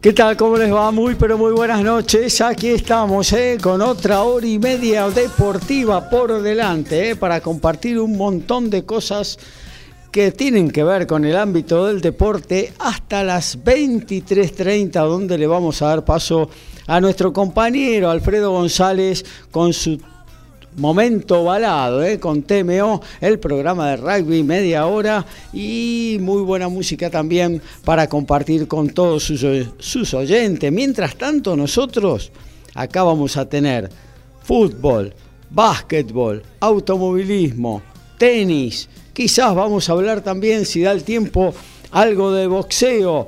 ¿Qué tal? ¿Cómo les va? Muy pero muy buenas noches. Aquí estamos ¿eh? con otra hora y media deportiva por delante ¿eh? para compartir un montón de cosas que tienen que ver con el ámbito del deporte hasta las 23.30 donde le vamos a dar paso a nuestro compañero Alfredo González con su momento balado ¿eh? con TMO, el programa de rugby, media hora y muy buena música también para compartir con todos sus, sus oyentes. Mientras tanto, nosotros acá vamos a tener fútbol, básquetbol, automovilismo, tenis, quizás vamos a hablar también, si da el tiempo, algo de boxeo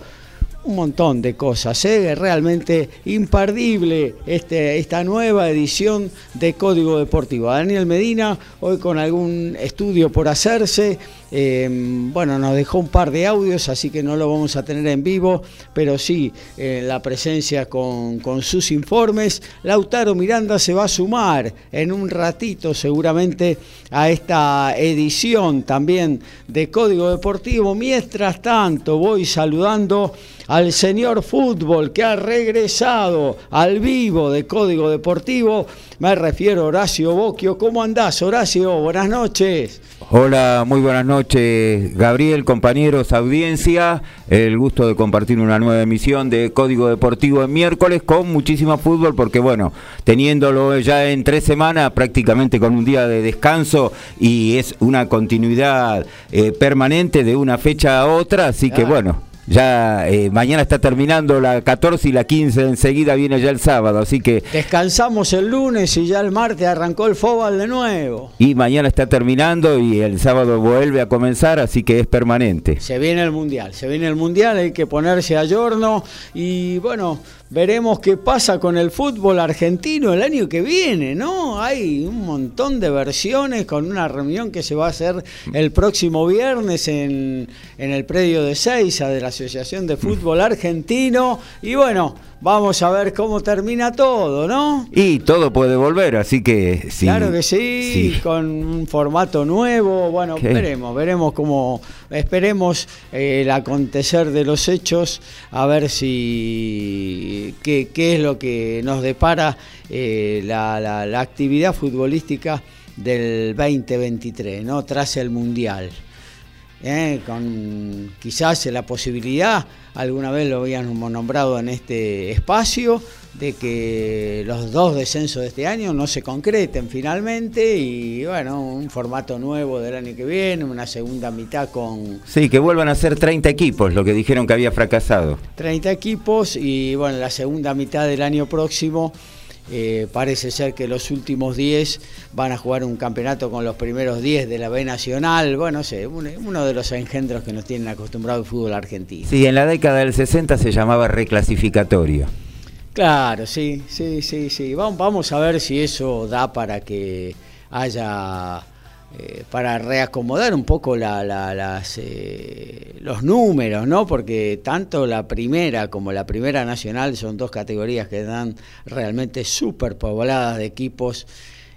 un montón de cosas. ¿eh? Realmente imperdible este, esta nueva edición de Código Deportivo. Daniel Medina, hoy con algún estudio por hacerse, Em, bueno, nos dejó un par de audios, así que no lo vamos a tener en vivo, pero sí eh, la presencia con, sus informes. Lautaro Miranda se va a sumar en un ratito seguramente a esta edición también de Código Deportivo. Mientras tanto, voy saludando al señor fútbol que ha regresado al vivo de Código Deportivo. Me refiero a Horacio Boquio. ¿Cómo andás, Horacio? Buenas noches. Hola, muy buenas noches, Gabriel, compañeros, audiencia. El gusto de compartir una nueva emisión de Código Deportivo en miércoles con muchísimo fútbol, porque bueno, teniéndolo ya en tres semanas, prácticamente con un día de descanso y es una continuidad eh, permanente de una fecha a otra, así que bueno ya eh, mañana está terminando la 14 y la 15, enseguida viene ya el sábado, así que... Descansamos el lunes y ya el martes arrancó el fútbol de nuevo. Y mañana está terminando y el sábado vuelve a comenzar, así que es permanente. Se viene el Mundial, se viene el Mundial, hay que ponerse a giorno y bueno, Veremos qué pasa con el fútbol argentino el año que viene, ¿no? Hay un montón de versiones con una reunión que se va a hacer el próximo viernes en, en el predio de Seiza de la Asociación de Fútbol Argentino. Y bueno, vamos a ver cómo termina todo, ¿no? Y todo puede volver, así que sí. Claro que sí, con un formato nuevo. Bueno, veremos, veremos cómo, esperemos el acontecer de los hechos, a ver si qué, es lo que nos depara eh, la, la actividad futbolística del 2023, ¿no? Tras el Mundial. ¿Eh? con quizás la posibilidad, alguna vez lo habíamos nombrado en este espacio, de que los dos descensos de este año no se concreten finalmente y bueno, un formato nuevo del año que viene, una segunda mitad con... Sí, que vuelvan a ser 30 equipos, lo que dijeron que había fracasado. 30 equipos y bueno, la segunda mitad del año próximo eh, parece ser que los últimos 10 van a jugar un campeonato con los primeros 10 de la B Nacional. Bueno, sé, uno de los engendros que nos tienen acostumbrado el fútbol argentino. Sí, en la década del 60 se llamaba reclasificatorio. Claro, sí, sí, sí, sí. vamos a ver si eso da para que haya eh, para reacomodar un poco las, eh, los números, ¿no? Porque tanto la primera como la primera nacional son dos categorías que dan realmente súper pobladas de equipos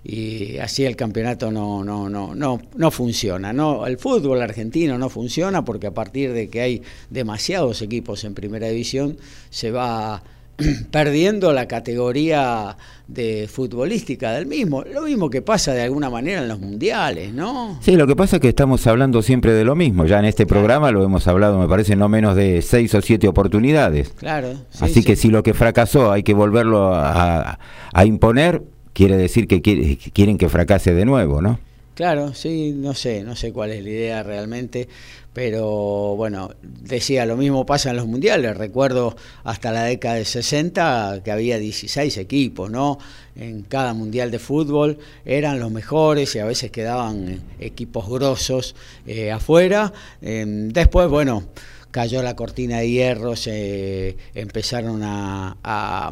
y así el campeonato no, no, no, no, no funciona. No, el fútbol argentino no funciona porque a partir de que hay demasiados equipos en primera división se va perdiendo la categoría de futbolística del mismo. Lo mismo que pasa de alguna manera en los mundiales, ¿no? Sí, lo que pasa es que estamos hablando siempre de lo mismo. Ya en este programa lo hemos hablado, me parece, no menos de seis o siete oportunidades. Claro. Así que si lo que fracasó hay que volverlo a, imponer, quiere decir que quieren que fracase de nuevo, ¿no? Claro, sí, no sé, no sé cuál es la idea realmente, pero bueno, decía, lo mismo pasa en los mundiales, recuerdo hasta la década de 60 que había 16 equipos, ¿no? En cada mundial de fútbol eran los mejores y a veces quedaban equipos grosos eh, afuera. Em, después, bueno, cayó la cortina de hierro, se empezaron a,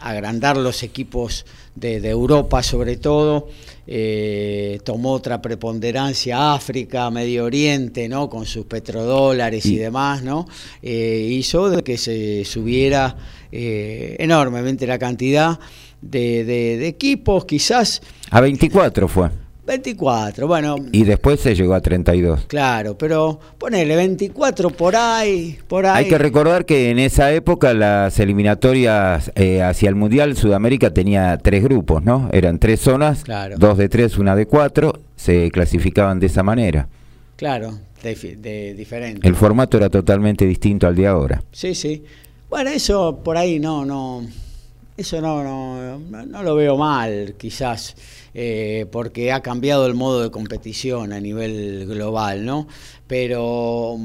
agrandar los equipos de, Europa sobre todo, eh, tomó otra preponderancia África, Medio Oriente, ¿no? con sus petrodólares y, demás, ¿no? Eh, hizo de que se subiera eh, enormemente la cantidad de, de equipos, quizás... A 24 fue. 24, bueno. Y después se llegó a 32. Claro, pero ponele 24 por ahí, por ahí. Hay que recordar que en esa época las eliminatorias eh, hacia el Mundial Sudamérica tenía tres grupos, ¿no? Eran tres zonas, dos de tres, una de cuatro, se clasificaban de esa manera. Claro, de, diferente. El formato era totalmente distinto al de ahora. Sí, sí. Bueno, eso por ahí no, no, eso no, no, no lo veo mal, quizás. Eh, porque ha cambiado el modo de competición a nivel global, ¿no? Pero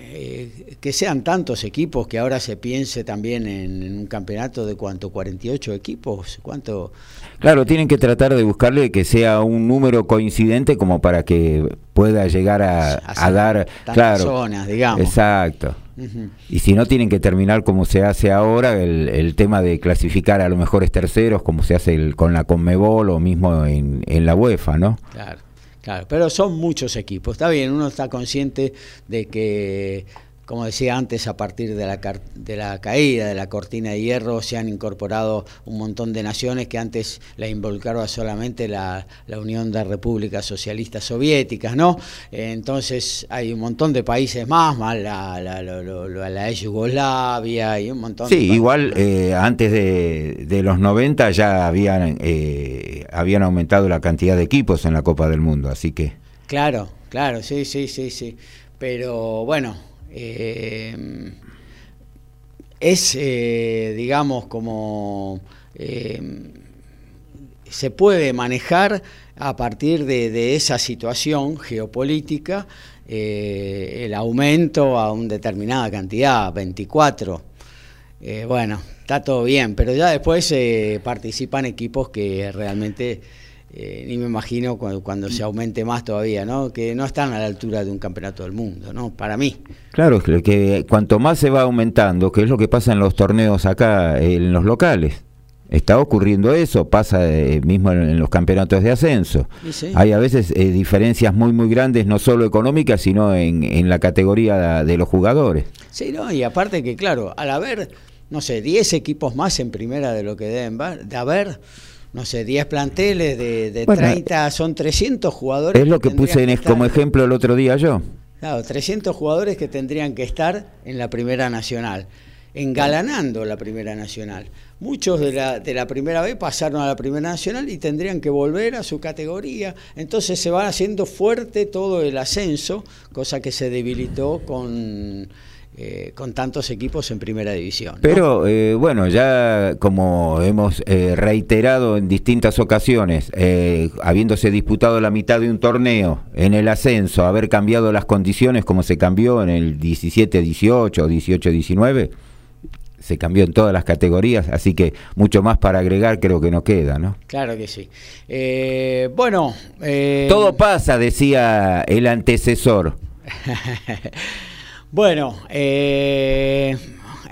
eh, que sean tantos equipos que ahora se piense también en, un campeonato de cuánto, 48 equipos, ¿cuánto? Claro, tienen que tratar de buscarle que sea un número coincidente como para que pueda llegar a, dar, claro, zonas, digamos. Exacto. Y si no, tienen que terminar como se hace ahora, el, tema de clasificar a los mejores terceros, como se hace con la Conmebol o mismo en, en la UEFA, ¿no? Claro, claro, pero son muchos equipos. Está bien, uno está consciente de que como decía antes, a partir de la, de la caída de la cortina de hierro se han incorporado un montón de naciones que antes la involucraba solamente la, Unión de Repúblicas Socialistas Soviéticas, ¿no? entonces hay un montón de países más, más la, la, la, Yugoslavia y un montón sí, igual eh, antes de, de, los 90 ya habían, eh, habían aumentado la cantidad de equipos en la Copa del Mundo, así que... Claro, claro, sí, sí, sí, sí. Pero bueno, eh, es, eh, digamos, como eh, se puede manejar a partir de, esa situación geopolítica el aumento a una determinada cantidad, 24. bueno, está todo bien, pero ya después participan equipos que realmente eh, ni me imagino cuando, se aumente más todavía, ¿no? Que no están a la altura de un campeonato del mundo, ¿no? Para mí. Claro, que, que cuanto más se va aumentando, que es lo que pasa en los torneos acá, en los locales. Está ocurriendo eso, pasa eh, mismo en, los campeonatos de ascenso. Hay a veces eh, diferencias muy, muy grandes, no solo económicas, sino en, en la categoría de los jugadores. Sí, no, y aparte que, claro, al haber, no sé, 10 equipos más en primera de lo que deben de haber no sé, 10 planteles de, de 30, son 300 jugadores. Es lo que, puse en, como ejemplo el otro día yo. Claro, 300 jugadores que tendrían que estar en la Primera Nacional, engalanando la Primera Nacional. Muchos de la, de la primera vez pasaron a la Primera Nacional y tendrían que volver a su categoría. Entonces se va haciendo fuerte todo el ascenso, cosa que se debilitó con eh, con tantos equipos en primera división. Pero eh, bueno, ya como hemos eh, reiterado en distintas ocasiones, habiéndose disputado la mitad de un torneo en el ascenso, haber cambiado las condiciones como se cambió en el 17-18 o 18-19, se cambió en todas las categorías, así que mucho más para agregar creo que no queda, ¿no? Claro que sí. bueno... Todo pasa, decía el antecesor. Bueno, eh,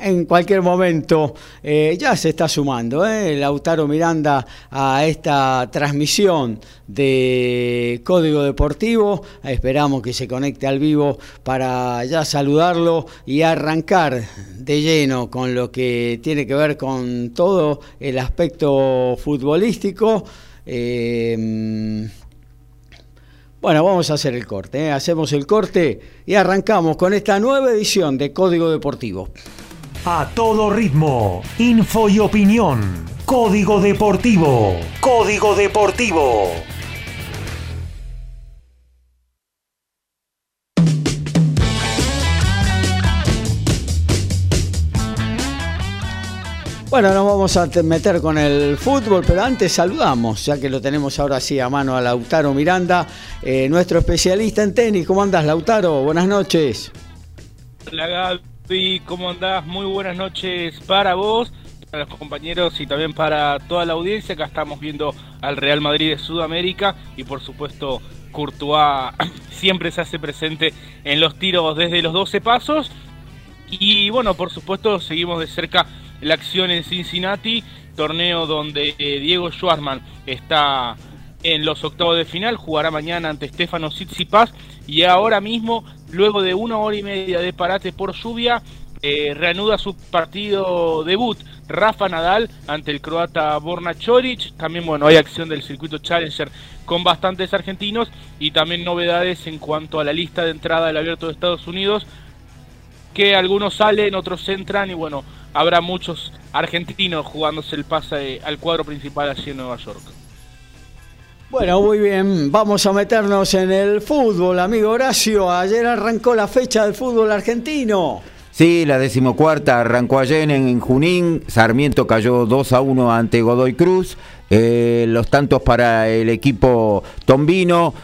en cualquier momento eh, ya se está sumando eh, Lautaro Miranda a esta transmisión de Código Deportivo. Esperamos que se conecte al vivo para ya saludarlo y arrancar de lleno con lo que tiene que ver con todo el aspecto futbolístico. Bueno, vamos a hacer el corte. ¿eh? Hacemos el corte y arrancamos con esta nueva edición de Código Deportivo. A todo ritmo, info y opinión. Código Deportivo. Código Deportivo. Bueno, nos vamos a meter con el fútbol, pero antes saludamos, ya que lo tenemos ahora sí a mano a Lautaro Miranda, eh, nuestro especialista en tenis. ¿Cómo andas, Lautaro? Buenas noches. Hola, Gaby. ¿Cómo andás? Muy buenas noches para vos, para los compañeros y también para toda la audiencia. Acá estamos viendo al Real Madrid de Sudamérica y, por supuesto, Courtois siempre se hace presente en los tiros desde los 12 pasos. Y bueno, por supuesto, seguimos de cerca la acción en Cincinnati, torneo donde eh, Diego Schwartzman está en los octavos de final, jugará mañana ante Stefano Tsitsipas y ahora mismo, luego de una hora y media de parate por lluvia, eh, reanuda su partido debut Rafa Nadal ante el croata Borna Choric. También, bueno, hay acción del circuito Challenger con bastantes argentinos y también novedades en cuanto a la lista de entrada del Abierto de Estados Unidos, que algunos salen, otros entran y bueno, habrá muchos argentinos jugándose el pase al cuadro principal allí en Nueva York. Bueno, muy bien, vamos a meternos en el fútbol, amigo Horacio. Ayer arrancó la fecha del fútbol argentino. Sí, la decimocuarta arrancó ayer en Junín, Sarmiento cayó 2 a 1 ante Godoy Cruz, eh, los tantos para el equipo tombino,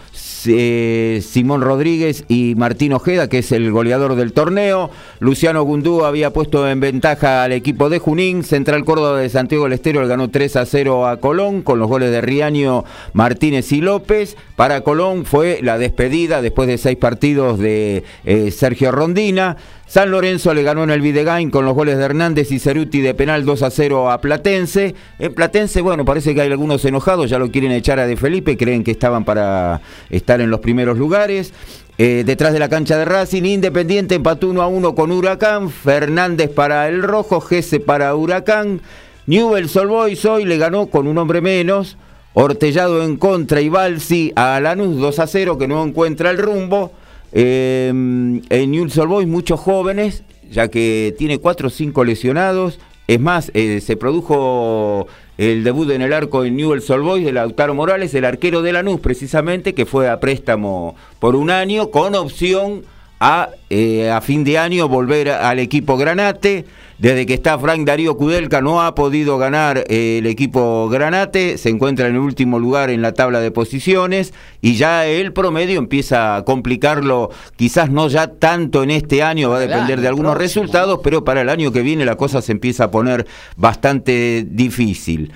eh, Simón Rodríguez y Martín Ojeda, que es el goleador del torneo. Luciano Gundú había puesto en ventaja al equipo de Junín. Central Córdoba de Santiago del Estero ganó 3 a 0 a Colón con los goles de Riaño, Martínez y López. Para Colón fue la despedida después de seis partidos de eh, Sergio Rondina. San Lorenzo le ganó en el Videgain con los goles de Hernández y Ceruti de penal 2 a 0 a Platense. En Platense, bueno, parece que hay algunos enojados, ya lo quieren echar a De Felipe, creen que estaban para estar en los primeros lugares. Eh, detrás de la cancha de Racing, Independiente empató 1 a 1 con Huracán, Fernández para el Rojo, Gese para Huracán, Newell Solboys hoy le ganó con un hombre menos, Hortellado en contra y Balsi a Lanús 2 a 0 que no encuentra el rumbo. Eh, en Newell's Old Boys muchos jóvenes, ya que tiene cuatro o cinco lesionados. Es más, eh, se produjo el debut en el arco en Newell's Old Boys de Lautaro Morales, el arquero de Lanús precisamente, que fue a préstamo por un año con opción a, eh, a fin de año volver al equipo Granate. Desde que está Frank Darío Kudelka no ha podido ganar eh, el equipo Granate, se encuentra en el último lugar en la tabla de posiciones. Y ya el promedio empieza a complicarlo, quizás no ya tanto en este año, va a depender de algunos resultados, pero para el año que viene la cosa se empieza a poner bastante difícil.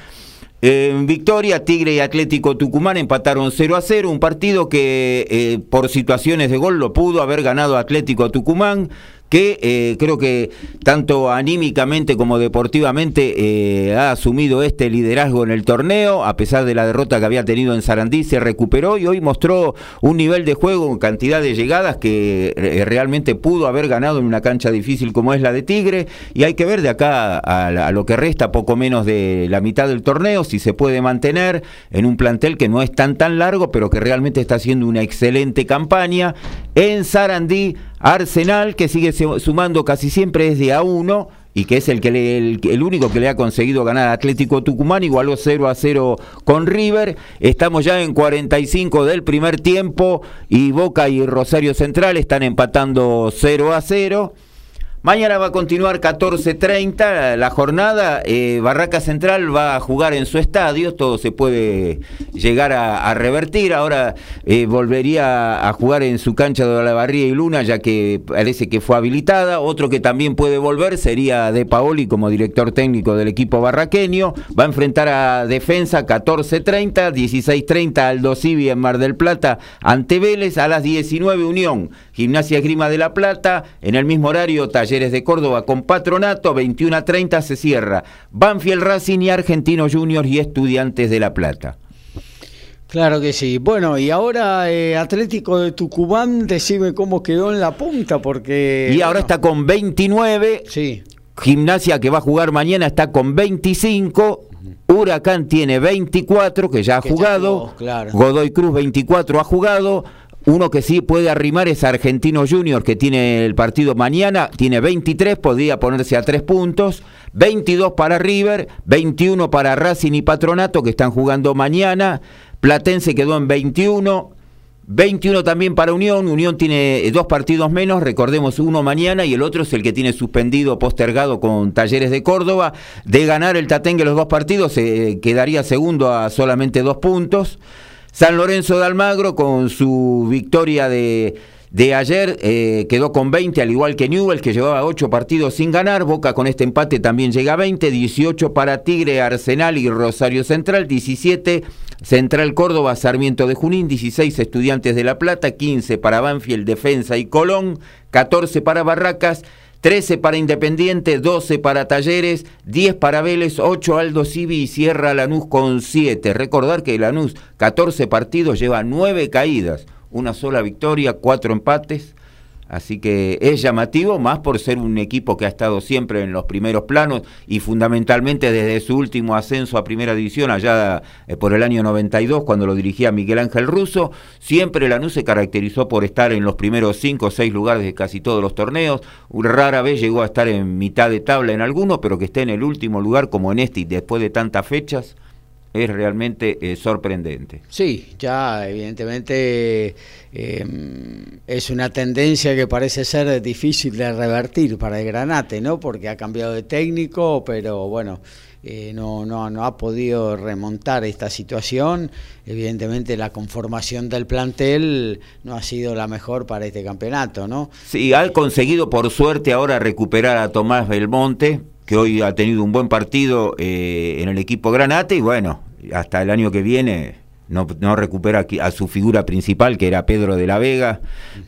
En Victoria, Tigre y Atlético Tucumán empataron 0 a 0, un partido que eh, por situaciones de gol lo pudo haber ganado Atlético Tucumán que eh, creo que tanto anímicamente como deportivamente eh, ha asumido este liderazgo en el torneo, a pesar de la derrota que había tenido en Sarandí, se recuperó y hoy mostró un nivel de juego, cantidad de llegadas que eh, realmente pudo haber ganado en una cancha difícil como es la de Tigre, y hay que ver de acá a, a lo que resta poco menos de la mitad del torneo, si se puede mantener en un plantel que no es tan tan largo, pero que realmente está haciendo una excelente campaña. En Sarandí Arsenal, que sigue sumando casi siempre desde a 1 y que es el, que el, único que le ha conseguido ganar Atlético Tucumán, igualó 0 a 0 con River. Estamos ya en 45 del primer tiempo y Boca y Rosario Central están empatando 0 a 0. Mañana va a continuar 14.30 la jornada. Eh, Barraca Central va a jugar en su estadio. Todo se puede llegar a, revertir. Ahora eh, volvería a jugar en su cancha de la Barría y Luna, ya que parece que fue habilitada. Otro que también puede volver sería De Paoli como director técnico del equipo barraqueño. Va a enfrentar a Defensa 14.30, 16.30 Aldo Civi en Mar del Plata ante Vélez. A las 19 Unión, Gimnasia Grima de la Plata. En el mismo horario, Talleres de Córdoba con Patronato, 21 a 30 se cierra. Banfield Racing y Argentinos Juniors y Estudiantes de La Plata. Claro que sí. Bueno, y ahora eh, Atlético de Tucumán, decime cómo quedó en la punta, porque... Y ahora está con 29. Sí. Gimnasia que va a jugar mañana está con 25. Huracán tiene 24, que ya ha jugado. Godoy Cruz 24 ha jugado. Uno que sí puede arrimar es Argentino Junior, que tiene el partido mañana, tiene 23, podría ponerse a 3 puntos, 22 para River, 21 para Racing y Patronato, que están jugando mañana, Platense quedó en 21, 21 también para Unión. Unión tiene dos partidos menos, recordemos uno mañana y el otro es el que tiene suspendido, postergado con Talleres de Córdoba. De ganar el Tatengue los dos partidos, se quedaría segundo a solamente dos puntos. San Lorenzo de Almagro con su victoria de de ayer eh, quedó con 20, al igual que Newell, que llevaba 8 partidos sin ganar. Boca con este empate también llega a 20, 18 para Tigre, Arsenal y Rosario Central, 17 Central Córdoba, Sarmiento de Junín, 16 Estudiantes de La Plata, 15 para Banfield, Defensa y Colón, 14 para Barracas. 13 para Independiente, 12 para Talleres, 10 para Vélez, 8 Aldo Civi y cierra Lanús con 7. Recordar que Lanús, 14 partidos, lleva 9 caídas una sola victoria, cuatro empates. Así que es llamativo, más por ser un equipo que ha estado siempre en los primeros planos y fundamentalmente desde su último ascenso a Primera División, allá eh, por el año 92, cuando lo dirigía Miguel Ángel Russo, siempre Lanús se caracterizó por estar en los primeros cinco o seis lugares de casi todos los torneos. Rara vez llegó a estar en mitad de tabla en alguno, pero que esté en el último lugar como en este y después de tantas fechas es realmente eh, sorprendente. Sí, ya evidentemente em, es una tendencia que parece ser difícil de revertir para el Granate, ¿no? Porque ha cambiado de técnico, pero bueno, eh, no, no, no ha podido remontar esta situación. Evidentemente la conformación del plantel no ha sido la mejor para este campeonato, ¿no? Sí, ha conseguido por suerte ahora recuperar a Tomás Belmonte, que hoy ha tenido un buen partido eh, en el equipo Granate y bueno, hasta el año que viene no, no, recupera a su figura principal, que era Pedro de la Vega,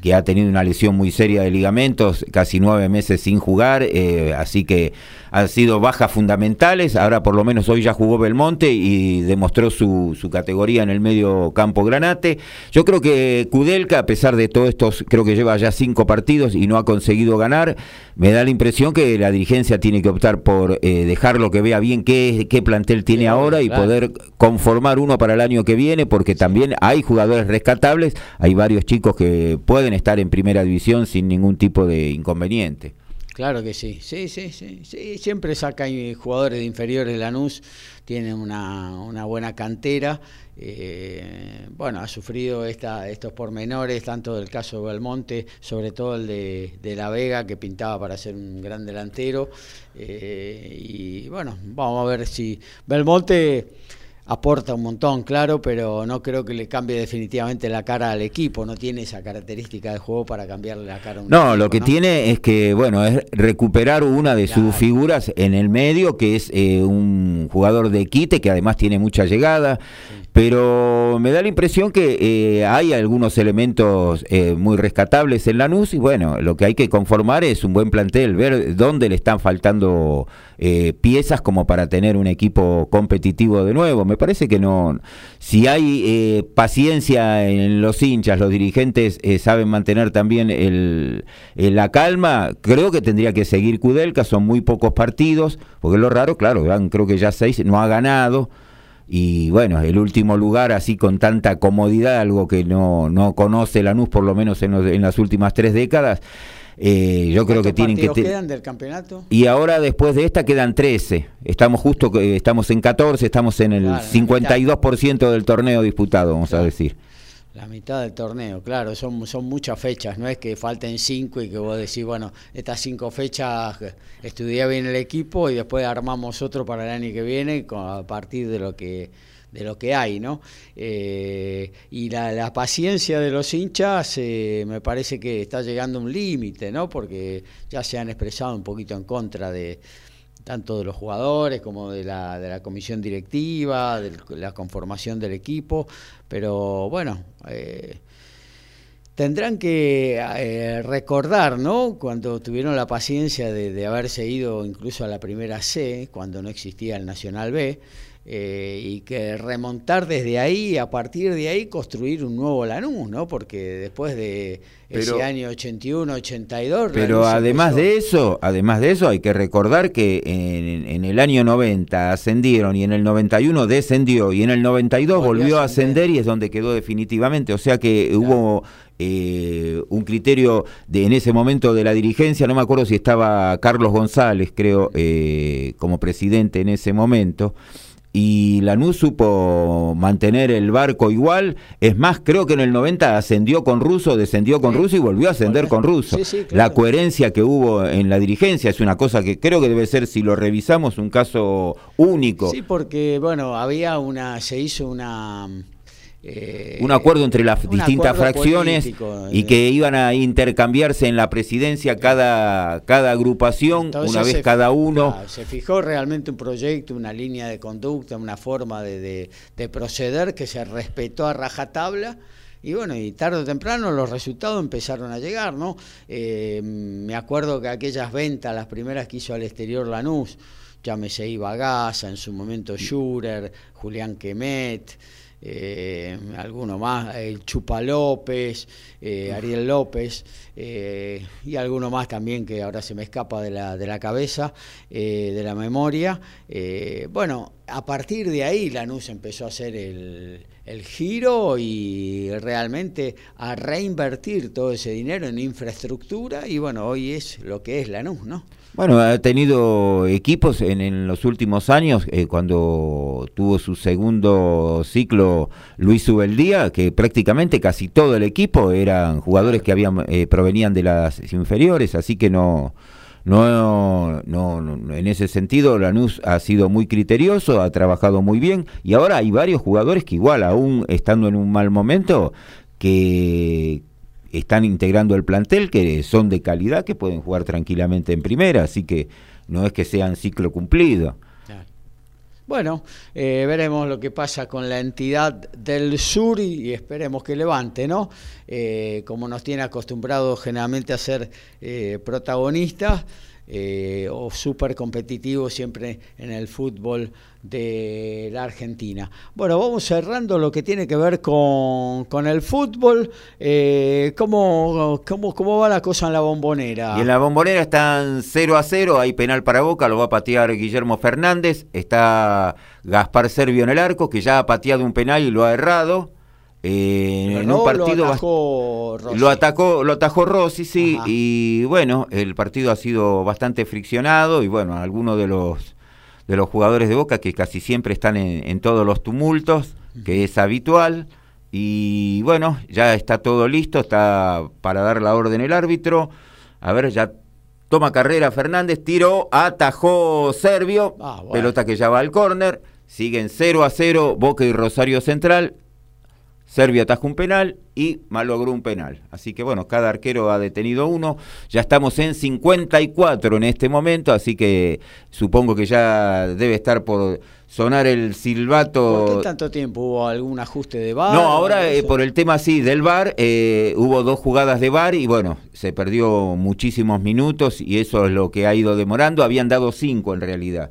que ha tenido una lesión muy seria de ligamentos, casi nueve meses sin jugar, eh, así que han sido bajas fundamentales. Ahora por lo menos hoy ya jugó Belmonte y demostró su, su categoría en el medio campo Granate. Yo creo que Kudelka, a pesar de todo esto, creo que lleva ya cinco partidos y no ha conseguido ganar. Me da la impresión que la dirigencia tiene que optar por eh, dejarlo que vea bien qué, qué plantel tiene ahora y poder conformar uno para el año que viene, porque también hay jugadores rescatables, hay varios chicos que pueden estar en primera división sin ningún tipo de inconveniente. Claro que sí, sí, sí, sí, siempre saca jugadores de inferiores de Lanús, tiene una, una buena cantera, eh, bueno, ha sufrido esta, estos pormenores, tanto del caso de Belmonte, sobre todo el de, de La Vega, que pintaba para ser un gran delantero, eh, y bueno, vamos a ver si Belmonte aporta un montón, claro, pero no creo que le cambie definitivamente la cara al equipo, no tiene esa característica de juego para cambiarle la cara a un No, lo que tiene es que, bueno, es recuperar una de sus figuras en el medio, que es eh, un jugador de quite, que además tiene mucha llegada, pero me da la impresión que eh, hay algunos elementos eh, muy rescatables en Lanús y bueno, lo que hay que conformar es un buen plantel, ver dónde le están faltando eh, piezas como para tener un equipo competitivo de nuevo. Me parece que no, si hay paciencia en los hinchas, los dirigentes saben mantener también el, la calma, creo que tendría que seguir Kudelka, son muy pocos partidos, porque lo raro, claro, creo que ya seis, no ha ganado y bueno, el último lugar así con tanta comodidad, algo que no, no conoce Lanús por lo menos en, en las últimas tres décadas. Eh, yo creo que tienen que quedan del campeonato? Y ahora después de esta quedan 13. Estamos justo estamos en 14, estamos en el 52% del torneo disputado, vamos a decir. La mitad del torneo, claro, son, son muchas fechas, no es que falten cinco y que vos decís, bueno, estas cinco fechas estudié bien el equipo y después armamos otro para el año que viene a partir de lo que de lo que hay, ¿no? Eh, y la, paciencia de los hinchas eh, me parece que está llegando a un límite, ¿no? Porque ya se han expresado un poquito en contra de, tanto de los jugadores como de la, de la comisión directiva, de la conformación del equipo, pero bueno, eh, tendrán que recordar, ¿no? Cuando tuvieron la paciencia de, de haberse ido incluso a la primera C, cuando no existía el Nacional B, eh, y que remontar desde ahí, a partir de ahí, construir un nuevo Lanús, ¿no? Porque después de ese año 81, 82... Pero además de eso, además de eso, hay que recordar que en, el año 90 ascendieron y en el 91 descendió y en el 92 volvió, a ascender y es donde quedó definitivamente. O sea que hubo... Eh, un criterio de en ese momento de la dirigencia, no me acuerdo si estaba Carlos González, creo, eh, como presidente en ese momento, y Lanús supo mantener el barco igual. Es más, creo que en el 90 ascendió con Russo, descendió con Russo y volvió a ascender con Russo. La coherencia que hubo en la dirigencia es una cosa que creo que debe ser, si lo revisamos, un caso único. Sí, porque, bueno, había una, se hizo una eh, un acuerdo entre las distintas fracciones y eh. que iban a intercambiarse en la presidencia cada, cada agrupación, una vez cada uno. se fijó realmente un proyecto, una línea de conducta, una forma de, proceder que se respetó a rajatabla. Y bueno, y tarde o temprano los resultados empezaron a llegar, ¿no? Eh, me acuerdo que aquellas ventas, las primeras que hizo al exterior Lanús, llámese Iba Gaza, en su momento Schurer, Julián Quemet, eh, alguno más, el Chupa López, eh, Ariel López eh, y alguno más también que ahora se me escapa de la, de la cabeza, de la memoria. bueno, a partir de ahí Lanús empezó a hacer el, el giro y realmente a reinvertir todo ese dinero en infraestructura y bueno, hoy es lo que es Lanús, ¿no? Bueno, ha tenido equipos en, los últimos años, eh, cuando tuvo su segundo ciclo Luis Ubeldía, que prácticamente casi todo el equipo eran jugadores que habían eh, provenían de las inferiores, así que no, no, no, en ese sentido Lanús ha sido muy criterioso, ha trabajado muy bien y ahora hay varios jugadores que igual, aún estando en un mal momento, que están integrando el plantel, que son de calidad, que pueden jugar tranquilamente en primera, así que no es que sean ciclo cumplido. Bueno, eh, veremos lo que pasa con la entidad del sur y, esperemos que levante, ¿no? Eh, como nos tiene acostumbrado generalmente a ser eh, protagonistas. Eh, o súper competitivo siempre en el fútbol de la Argentina. Bueno, vamos cerrando lo que tiene que ver con, el fútbol. Eh, ¿cómo, cómo, va la cosa en la bombonera? Y en la bombonera están 0 a 0, hay penal para Boca, lo va a patear Guillermo Fernández, está Gaspar Servio en el arco, que ya ha pateado un penal y lo ha errado. Eh, en un partido lo atajó Rossi. Lo atacó, lo atajó Rossi, sí, y bueno, el partido ha sido bastante friccionado y bueno, algunos de los de los jugadores de Boca que casi siempre están en, todos los tumultos, que es habitual. Y bueno, ya está todo listo, está para dar la orden el árbitro. A ver, ya toma carrera Fernández, tiró, atajó Servio, ah, pelota que ya va al córner. Siguen 0 a 0 Boca y Rosario Central. Serbia atajó un penal y malogró un penal. Así que bueno, cada arquero ha detenido uno. Ya estamos en 54 en este momento, así que supongo que ya debe estar por sonar el silbato. ¿Por qué tanto tiempo? ¿Hubo algún ajuste de VAR? No, ahora eh, por el tema sí del VAR, eh, hubo dos jugadas de VAR y bueno, se perdió muchísimos minutos y eso es lo que ha ido demorando. Habían dado cinco en realidad.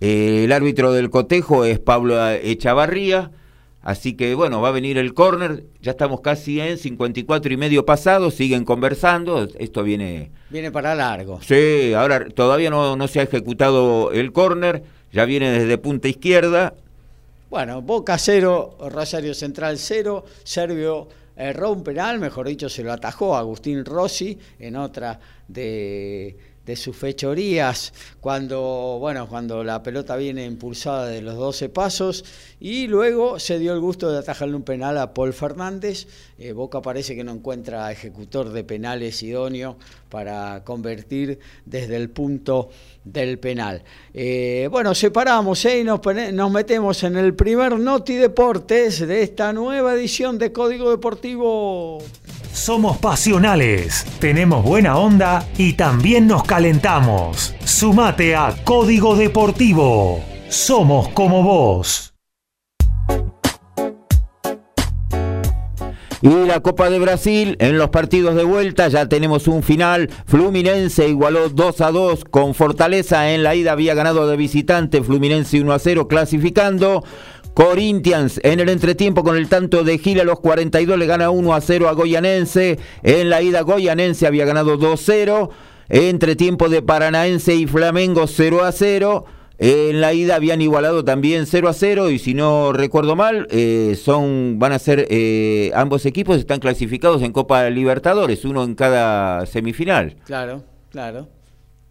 Eh, el árbitro del cotejo es Pablo Echavarría. Así que bueno, va a venir el córner, ya estamos casi en 54 y medio pasado, siguen conversando, esto viene... Viene para largo. Sí, ahora todavía no, no se ha ejecutado el córner, ya viene desde punta izquierda. Bueno, Boca cero, Rosario Central cero, Servio erró un penal, mejor dicho, se lo atajó Agustín Rossi en otra de de sus fechorías cuando, bueno, cuando la pelota viene impulsada de los 12 pasos y luego se dio el gusto de atajarle un penal a Paul Fernández. Eh, Boca parece que no encuentra ejecutor de penales idóneo para convertir desde el punto del penal. Eh, bueno, separamos ¿eh? y nos, nos, metemos en el primer Noti Deportes de esta nueva edición de Código Deportivo. Somos pasionales, tenemos buena onda y también nos calentamos. Sumate a Código Deportivo. Somos como vos. Y la Copa de Brasil, en los partidos de vuelta ya tenemos un final. Fluminense igualó 2 a 2 con Fortaleza. En la ida había ganado de visitante Fluminense 1 a 0 clasificando. Corinthians en el entretiempo con el tanto de Gil a los 42 le gana 1 a 0 a Goyanense. En la ida Goyanense había ganado 2 a 0. Entretiempo de Paranaense y Flamengo 0 a 0. En la ida habían igualado también 0 a 0 y si no recuerdo mal, eh, son van a ser eh, ambos equipos están clasificados en Copa Libertadores, uno en cada semifinal. Claro, claro.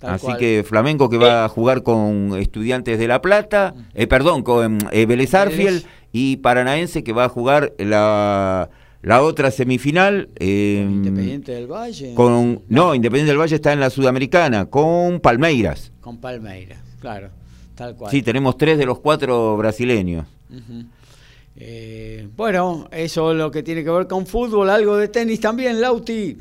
Así que Flamengo que va a jugar con Estudiantes de La Plata, eh, perdón, con eh, Vélez Arfiel y Paranaense que va a jugar la, la otra semifinal. Eh, Independiente del Valle. Con, no, Independiente del Valle está en la Sudamericana, con Palmeiras. Con Palmeiras, claro, tal cual. Sí, tenemos tres de los cuatro brasileños. Eh, bueno, eso es lo que tiene que ver con fútbol, algo de tenis también, Lauti.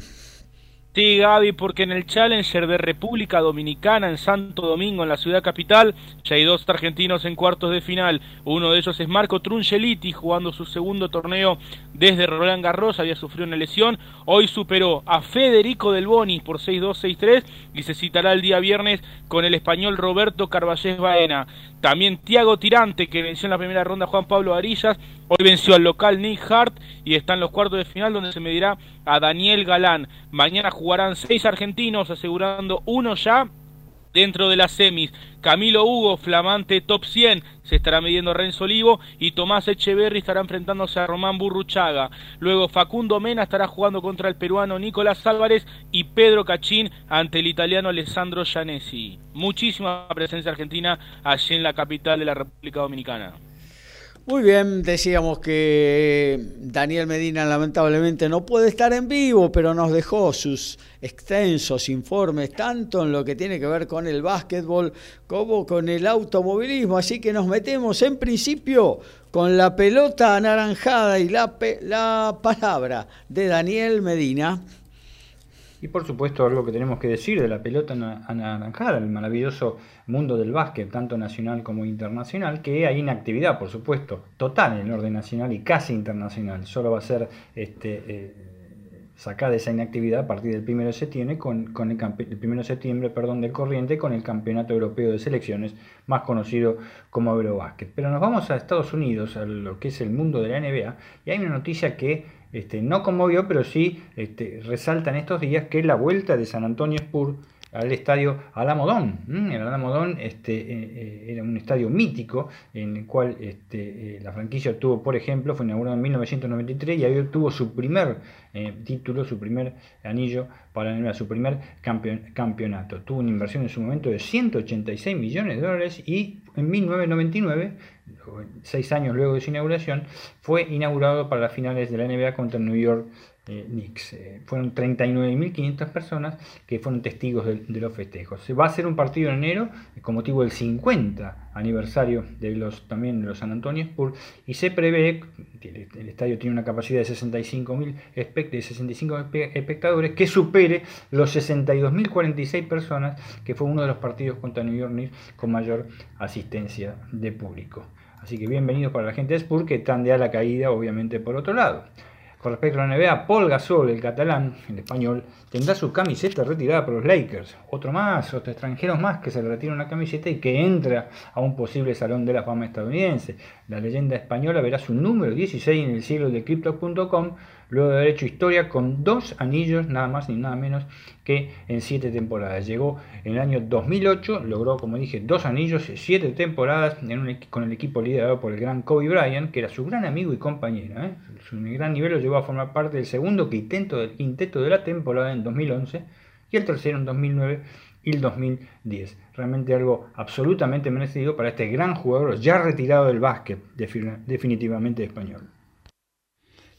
Sí, Gaby, porque en el Challenger de República Dominicana en Santo Domingo, en la ciudad capital, ya hay dos argentinos en cuartos de final. Uno de ellos es Marco Truncheliti, jugando su segundo torneo desde Roland Garros, había sufrido una lesión. Hoy superó a Federico Del Boni por 6-2, 6-3 y se citará el día viernes con el español Roberto Carballés Baena. También Tiago Tirante, que venció en la primera ronda Juan Pablo Arillas, hoy venció al local Nick Hart y está en los cuartos de final donde se medirá a Daniel Galán. Mañana jugarán seis argentinos, asegurando uno ya dentro de las semis. Camilo Hugo, flamante top 100, se estará midiendo Renzo Olivo y Tomás Echeverri estará enfrentándose a Román Burruchaga. Luego Facundo Mena estará jugando contra el peruano Nicolás Álvarez y Pedro Cachín ante el italiano Alessandro Gianesi. Muchísima presencia argentina allí en la capital de la República Dominicana. Muy bien, decíamos que Daniel Medina lamentablemente no puede estar en vivo, pero nos dejó sus extensos informes, tanto en lo que tiene que ver con el básquetbol como con el automovilismo. Así que nos metemos en principio con la pelota anaranjada y la, la palabra de Daniel Medina. Y por supuesto algo que tenemos que decir de la pelota anaranjada, el maravilloso mundo del básquet, tanto nacional como internacional, que hay inactividad, por supuesto, total en el orden nacional y casi internacional. Solo va a ser este, eh, sacada esa inactividad a partir del 1 de septiembre, con, con el, el 1 de septiembre perdón, del corriente con el Campeonato Europeo de Selecciones, más conocido como Eurobásquet. Pero nos vamos a Estados Unidos, a lo que es el mundo de la NBA, y hay una noticia que este, no conmovió, pero sí este, resalta en estos días que la vuelta de San Antonio Spurs al estadio Alamodón. El Alamodón este, eh, eh, era un estadio mítico en el cual este, eh, la franquicia tuvo, por ejemplo, fue inaugurado en 1993 y ahí obtuvo su primer título, su primer anillo para su primer campeonato. Tuvo una inversión en su momento de 186 millones de dólares y en 1999 seis años luego de su inauguración, fue inaugurado para las finales de la NBA contra New York eh. Eh, fueron 39.500 personas que fueron testigos de, los festejos. Se va a hacer un partido en enero con motivo del 50 aniversario de los, también de los San Antonio Spurs y se prevé, el, el estadio tiene una capacidad de 65.000 65 espectadores, que supere los 62.046 personas, que fue uno de los partidos contra New York Knicks con mayor asistencia de público. Así que bienvenidos para la gente de Spurs que tendea la caída, obviamente, por otro lado. Con respecto a la NBA, Paul Gasol, el catalán, el español, tendrá su camiseta retirada por los Lakers. Otro más, otro extranjero más que se le retira una camiseta y que entra a un posible salón de la fama estadounidense. La leyenda española verá su número 16 en el cielo de Crypto.com luego de haber hecho historia con dos anillos, nada más ni nada menos que en siete temporadas. Llegó en el año 2008, logró, como dije, dos anillos, siete temporadas con el equipo liderado por el gran Kobe Bryant, que era su gran amigo y compañero. ¿eh? Su gran nivel lo llevó a formar parte del segundo quinteto, del quinteto de la temporada en 2011 y el tercero en 2009 y el 2010. Realmente algo absolutamente merecido para este gran jugador ya retirado del básquet, definitivamente español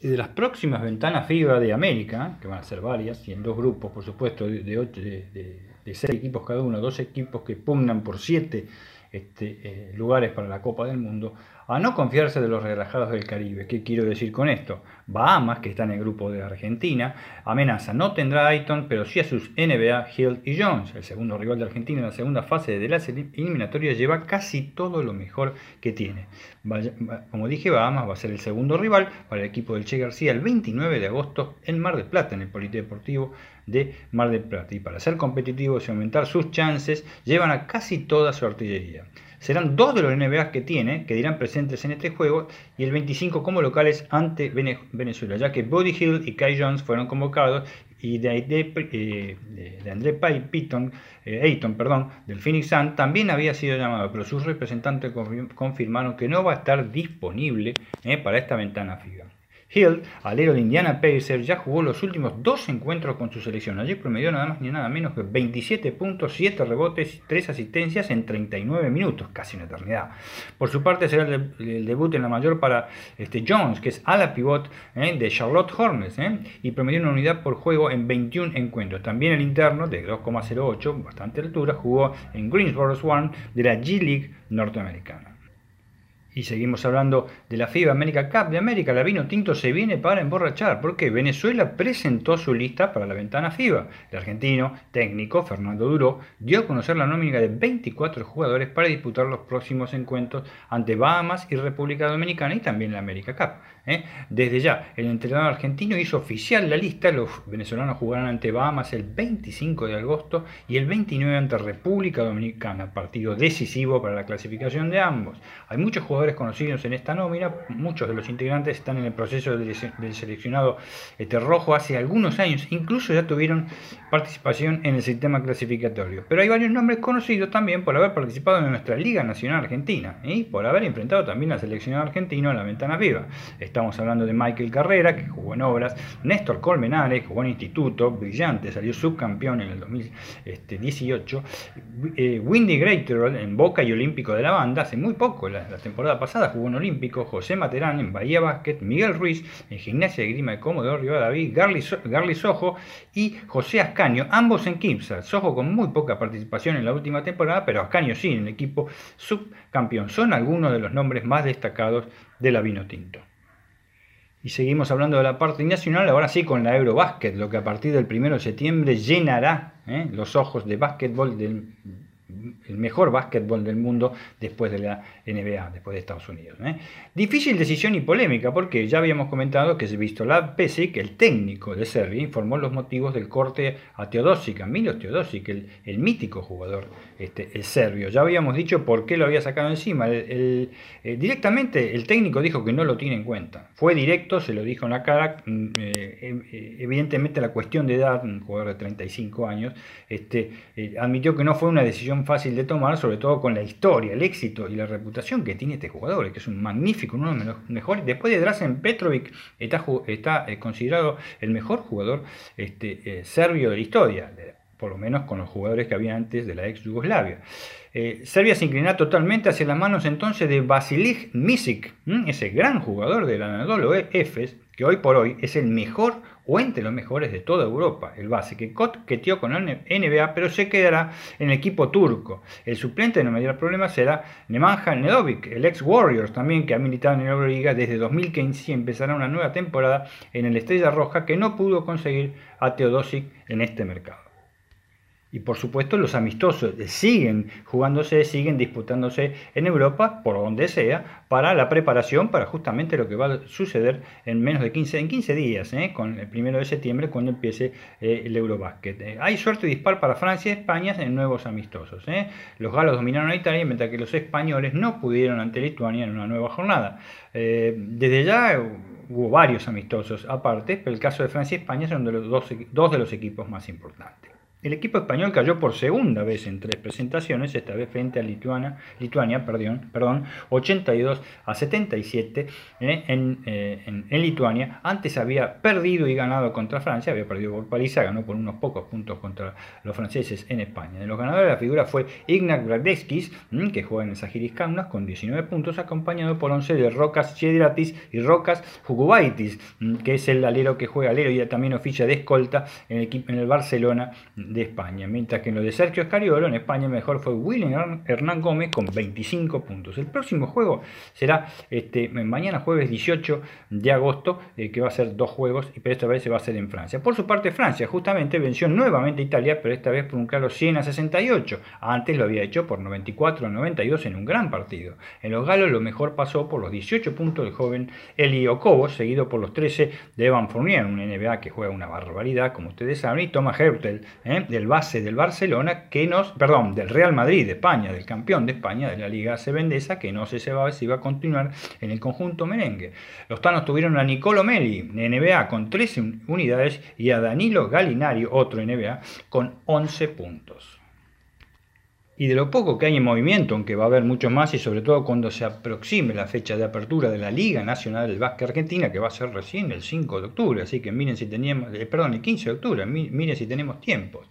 y de las próximas ventanas FIBA de América, que van a ser varias, y en dos grupos, por supuesto, de, de, seis equipos cada uno, dos equipos que pugnan por siete este, eh, lugares para la Copa del Mundo, a no confiarse de los relajados del Caribe. ¿Qué quiero decir con esto? Bahamas, que está en el grupo de Argentina, amenaza, no tendrá a Ayton, pero sí a sus NBA, Hill y Jones. El segundo rival de Argentina en la segunda fase de la eliminatoria lleva casi todo lo mejor que tiene. Como dije, Bahamas va a ser el segundo rival para el equipo del Che García el 29 de agosto en Mar del Plata, en el Polideportivo de Mar del Plata. Y para ser competitivos y aumentar sus chances, llevan a casi toda su artillería. Serán dos de los NBA que tiene, que dirán presentes en este juego, y el 25 como locales ante Venezuela, ya que Body Hill y Kai Jones fueron convocados y de, de, André Payton, eh, perdón, del Phoenix Sun también había sido llamado, pero sus representantes confirmaron que no va a estar disponible eh, para esta ventana FIBA. Hill, alero de Indiana Pacers, ya jugó los últimos dos encuentros con su selección. Allí promedió nada más ni nada menos que 27 puntos, 7 rebotes, 3 asistencias en 39 minutos, casi una eternidad. Por su parte será el, debut en la mayor para este, Jones, que es ala pivot eh, de Charlotte Hornets, eh, y promedió una unidad por juego en 21 encuentros. También el interno de 2,08, bastante altura, jugó en Greensboro Swan de la G League norteamericana. Y seguimos hablando de la FIBA América Cup de América. La vino tinto se viene para emborrachar porque Venezuela presentó su lista para la ventana FIBA. El argentino técnico Fernando Duro dio a conocer la nómina de 24 jugadores para disputar los próximos encuentros ante Bahamas y República Dominicana y también la América Cup. ¿eh? Desde ya, el entrenador argentino hizo oficial la lista. Los venezolanos jugarán ante Bahamas el 25 de agosto y el 29 ante República Dominicana, partido decisivo para la clasificación de ambos. Hay muchos jugadores conocidos en esta nómina, muchos de los integrantes están en el proceso del, seleccionado este, rojo hace algunos años, incluso ya tuvieron participación en el sistema clasificatorio. Pero hay varios nombres conocidos también por haber participado en nuestra Liga Nacional Argentina y por haber enfrentado también al seleccionado argentino en la ventana viva. Estamos hablando de Michael Carrera, que jugó en Obras, Néstor Colmenares, jugó en Instituto, brillante, salió subcampeón en el 2018, eh, Windy Greater en Boca y Olímpico de la Banda, hace muy poco, la temporada pasada jugó en Olímpico, José Materán en Bahía Básquet, Miguel Ruiz en Gimnasia de Grima de Comodoro Rivadavia, Garly, Garly Sojo y José Ascaño, ambos en Kimsa. Sojo con muy poca participación en la última temporada, pero Ascaño sí en el equipo subcampeón. Son algunos de los nombres más destacados de la Vino Tinto. Y seguimos hablando de la parte nacional, ahora sí con la Eurobásquet, lo que a partir del 1 de septiembre llenará ¿eh? los ojos de básquetbol del el mejor básquetbol del mundo después de la NBA, después de Estados Unidos. ¿eh? Difícil decisión y polémica, porque ya habíamos comentado que visto la Pesic, el técnico de Serbia, informó los motivos del corte a Teodosic, a Milos Teodosic, el, mítico jugador este, el serbio. Ya habíamos dicho por qué lo había sacado encima. Eh, directamente el técnico dijo que no lo tiene en cuenta. Fue directo, se lo dijo en la cara. Mm, eh, evidentemente la cuestión de edad, un jugador de 35 años, este, admitió que no fue una decisión fácil de tomar, sobre todo con la historia, el éxito y la reputación que tiene este jugador, que es un magnífico, uno de los mejores. Después de Drazen Petrovic, está, eh, considerado el mejor jugador este, eh, serbio de la historia, por lo menos con los jugadores que había antes de la ex Yugoslavia. Eh, Serbia se inclina totalmente hacia las manos entonces de Vasilij Misic, ese gran jugador del Anadolu Efes, que hoy por hoy es el mejor o entre los mejores de toda Europa. El base que coqueteó con la NBA, pero se quedará en el equipo turco. El suplente de no mayor problema será Nemanja Nedovic, el ex Warriors también, que ha militado en la Euroliga desde 2015 y empezará una nueva temporada en el Estrella Roja que no pudo conseguir a Teodosic en este mercado. Y por supuesto los amistosos siguen jugándose, siguen disputándose en Europa, por donde sea, para la preparación, para justamente lo que va a suceder en menos de 15, en 15 días, ¿eh? con el primero de septiembre, cuando empiece eh, el Eurobásquet. Eh, hay suerte dispar para Francia y España en nuevos amistosos. Los galos dominaron a Italia, mientras que los españoles no pudieron ante Lituania en una nueva jornada. desde ya hubo varios amistosos aparte, pero el caso de Francia y España son de los dos de los equipos más importantes. El equipo español cayó por segunda vez en tres presentaciones, esta vez frente a Lituania, Lituania perdón, perdón, 82 a 77 eh, eh, en, en, Lituania. Antes había perdido y ganado contra Francia, había perdido por paliza, ganó por unos pocos puntos contra los franceses en España. De los ganadores la figura fue Ignac Bradeskis, mm, que juega en el Sagiris Kaunas con 19 puntos, acompañado por 11 de Rocas Chedratis y Rocas Jugubaitis, mm, que es el alero que juega alero y también oficia de escolta en el, en el Barcelona de España, mientras que en lo de Sergio Escariolo en España mejor fue William Hernán Gómez con 25 puntos. El próximo juego será este, mañana jueves 18 de agosto, eh, que va a ser dos juegos, pero esta vez se va a hacer en Francia. Por su parte, Francia justamente venció nuevamente a Italia, pero esta vez por un claro 100 a 68. Antes lo había hecho por 94 a 92 en un gran partido. En los galos lo mejor pasó por los 18 puntos del joven Eli Okobo, seguido por los 13 de Evan Fournier, un NBA que juega una barbaridad, como ustedes saben, y Thomas Hertel, ¿eh? Del base del Barcelona, que nos, perdón, del Real Madrid de España, del campeón de España de la Liga Sevendesa, que no se sabe si va a continuar en el conjunto merengue. Los tanos tuvieron a Nicolo Meli, NBA, con 13 unidades, y a Danilo Galinario, otro NBA, con 11 puntos. Y de lo poco que hay en movimiento, aunque va a haber mucho más y sobre todo cuando se aproxime la fecha de apertura de la Liga Nacional del Básquet Argentina, que va a ser recién el 5 de octubre, así que miren si teníamos, eh, perdón, el 15 de octubre, miren si tenemos tiempos.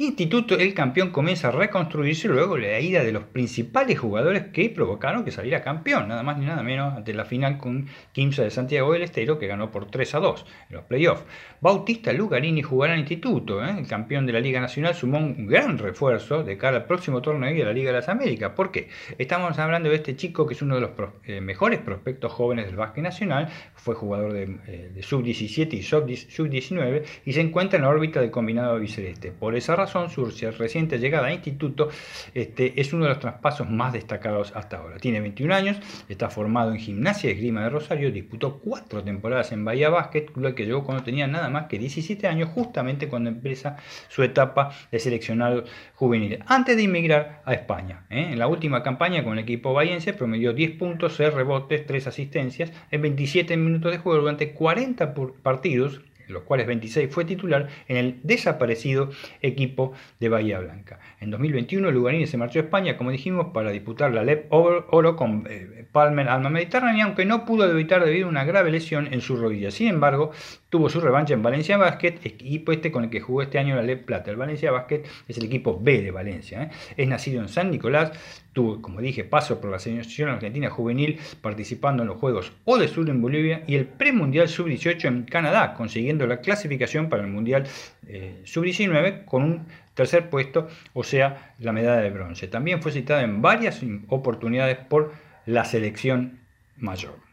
Instituto, el campeón comienza a reconstruirse luego de la ida de los principales jugadores que provocaron que saliera campeón, nada más ni nada menos ante la final con Quimsa de Santiago del Estero, que ganó por 3 a 2 en los playoffs. Bautista Lugarini jugará en Instituto, ¿eh? el campeón de la Liga Nacional sumó un gran refuerzo de cara al próximo torneo de la Liga de las Américas. ¿Por qué? Estamos hablando de este chico que es uno de los eh, mejores prospectos jóvenes del básquet nacional, fue jugador de, eh, sub-17 y sub-19 y se encuentra en la órbita del combinado biceleste. Por esa razón, su reciente llegada a instituto este, es uno de los traspasos más destacados hasta ahora. Tiene 21 años, está formado en Gimnasia y Esgrima de Rosario, disputó cuatro temporadas en Bahía Basket, club que llegó cuando tenía nada más que 17 años, justamente cuando empieza su etapa de seleccionado juvenil, antes de inmigrar a España. ¿eh? En la última campaña con el equipo bahiense promedió 10 puntos, 6 rebotes, 3 asistencias en 27 minutos de juego durante 40 partidos los cuales 26 fue titular en el desaparecido equipo de Bahía Blanca. En 2021 Lugarini se marchó a España, como dijimos, para disputar la LEP Oro con eh, Palmer Alma Mediterránea, aunque no pudo evitar debido a una grave lesión en su rodilla. Sin embargo, tuvo su revancha en Valencia Basket, equipo este con el que jugó este año la LEP Plata. El Valencia Basket es el equipo B de Valencia. ¿eh? Es nacido en San Nicolás, tuvo, como dije, paso por la selección argentina juvenil, participando en los Juegos O de Sur en Bolivia y el Premundial Sub-18 en Canadá, consiguiendo la clasificación para el Mundial eh, Sub-19 con un tercer puesto, o sea, la medalla de bronce. También fue citada en varias oportunidades por la selección mayor.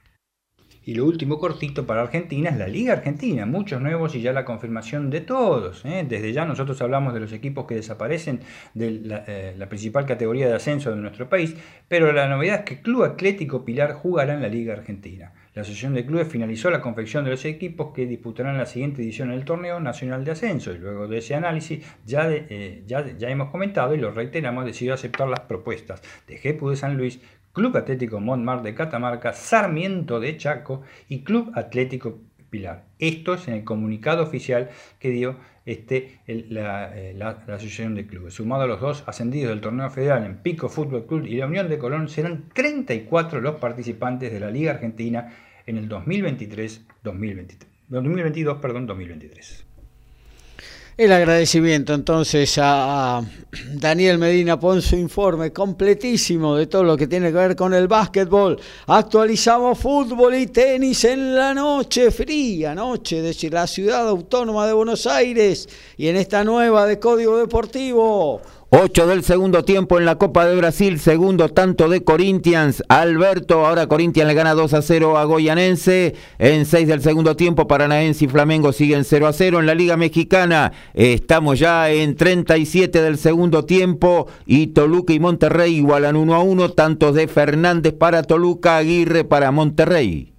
Y lo último cortito para Argentina es la Liga Argentina, muchos nuevos y ya la confirmación de todos. ¿eh? Desde ya nosotros hablamos de los equipos que desaparecen de eh, la, principal categoría de ascenso de nuestro país, pero la novedad es que Club Atlético Pilar jugará en la Liga Argentina. La Asociación de Clubes finalizó la confección de los equipos que disputarán la siguiente edición del Torneo Nacional de Ascenso y luego de ese análisis ya, eh, ya, ya hemos comentado y lo reiteramos, decidió aceptar las propuestas de GEPU de San Luis, Club Atlético Montmar de Catamarca, Sarmiento de Chaco y Club Atlético Pilar. Esto es en el comunicado oficial que dio este, la, eh, la, Asociación de Clubes. Sumado a los dos ascendidos del torneo federal en Pico Fútbol Club y la Unión de Colón, serán 34 los participantes de la Liga Argentina en el 2023-2023. 2022, perdón, 2023. El agradecimiento entonces a Daniel Medina por su informe completísimo de todo lo que tiene que ver con el básquetbol. Actualizamos fútbol y tenis en la noche fría, noche de la ciudad autónoma de Buenos Aires y en esta nueva de Código Deportivo. 8 del segundo tiempo en la Copa de Brasil, segundo tanto de Corinthians. Alberto, ahora Corinthians le gana 2 a 0 a Goyanense. En 6 del segundo tiempo, Paranaense y Flamengo siguen 0 a 0 en la Liga Mexicana. Estamos ya en 37 del segundo tiempo y Toluca y Monterrey igualan 1 a 1, tantos de Fernández para Toluca, Aguirre para Monterrey.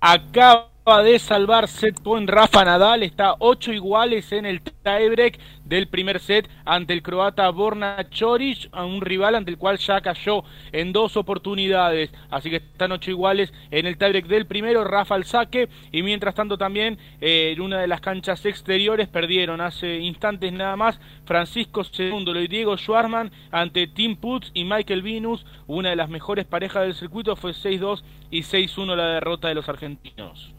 Acaba de salvar set point Rafa Nadal, está 8 iguales en el tiebreak del primer set ante el croata Borna Choric, un rival ante el cual ya cayó en dos oportunidades. Así que están ocho iguales en el tiebreak del primero, Rafa al saque. Y mientras tanto también eh, en una de las canchas exteriores perdieron hace instantes nada más Francisco II y Diego Schwarman ante Tim Putz y Michael Venus. Una de las mejores parejas del circuito fue 6-2 y 6-1 la derrota de los argentinos.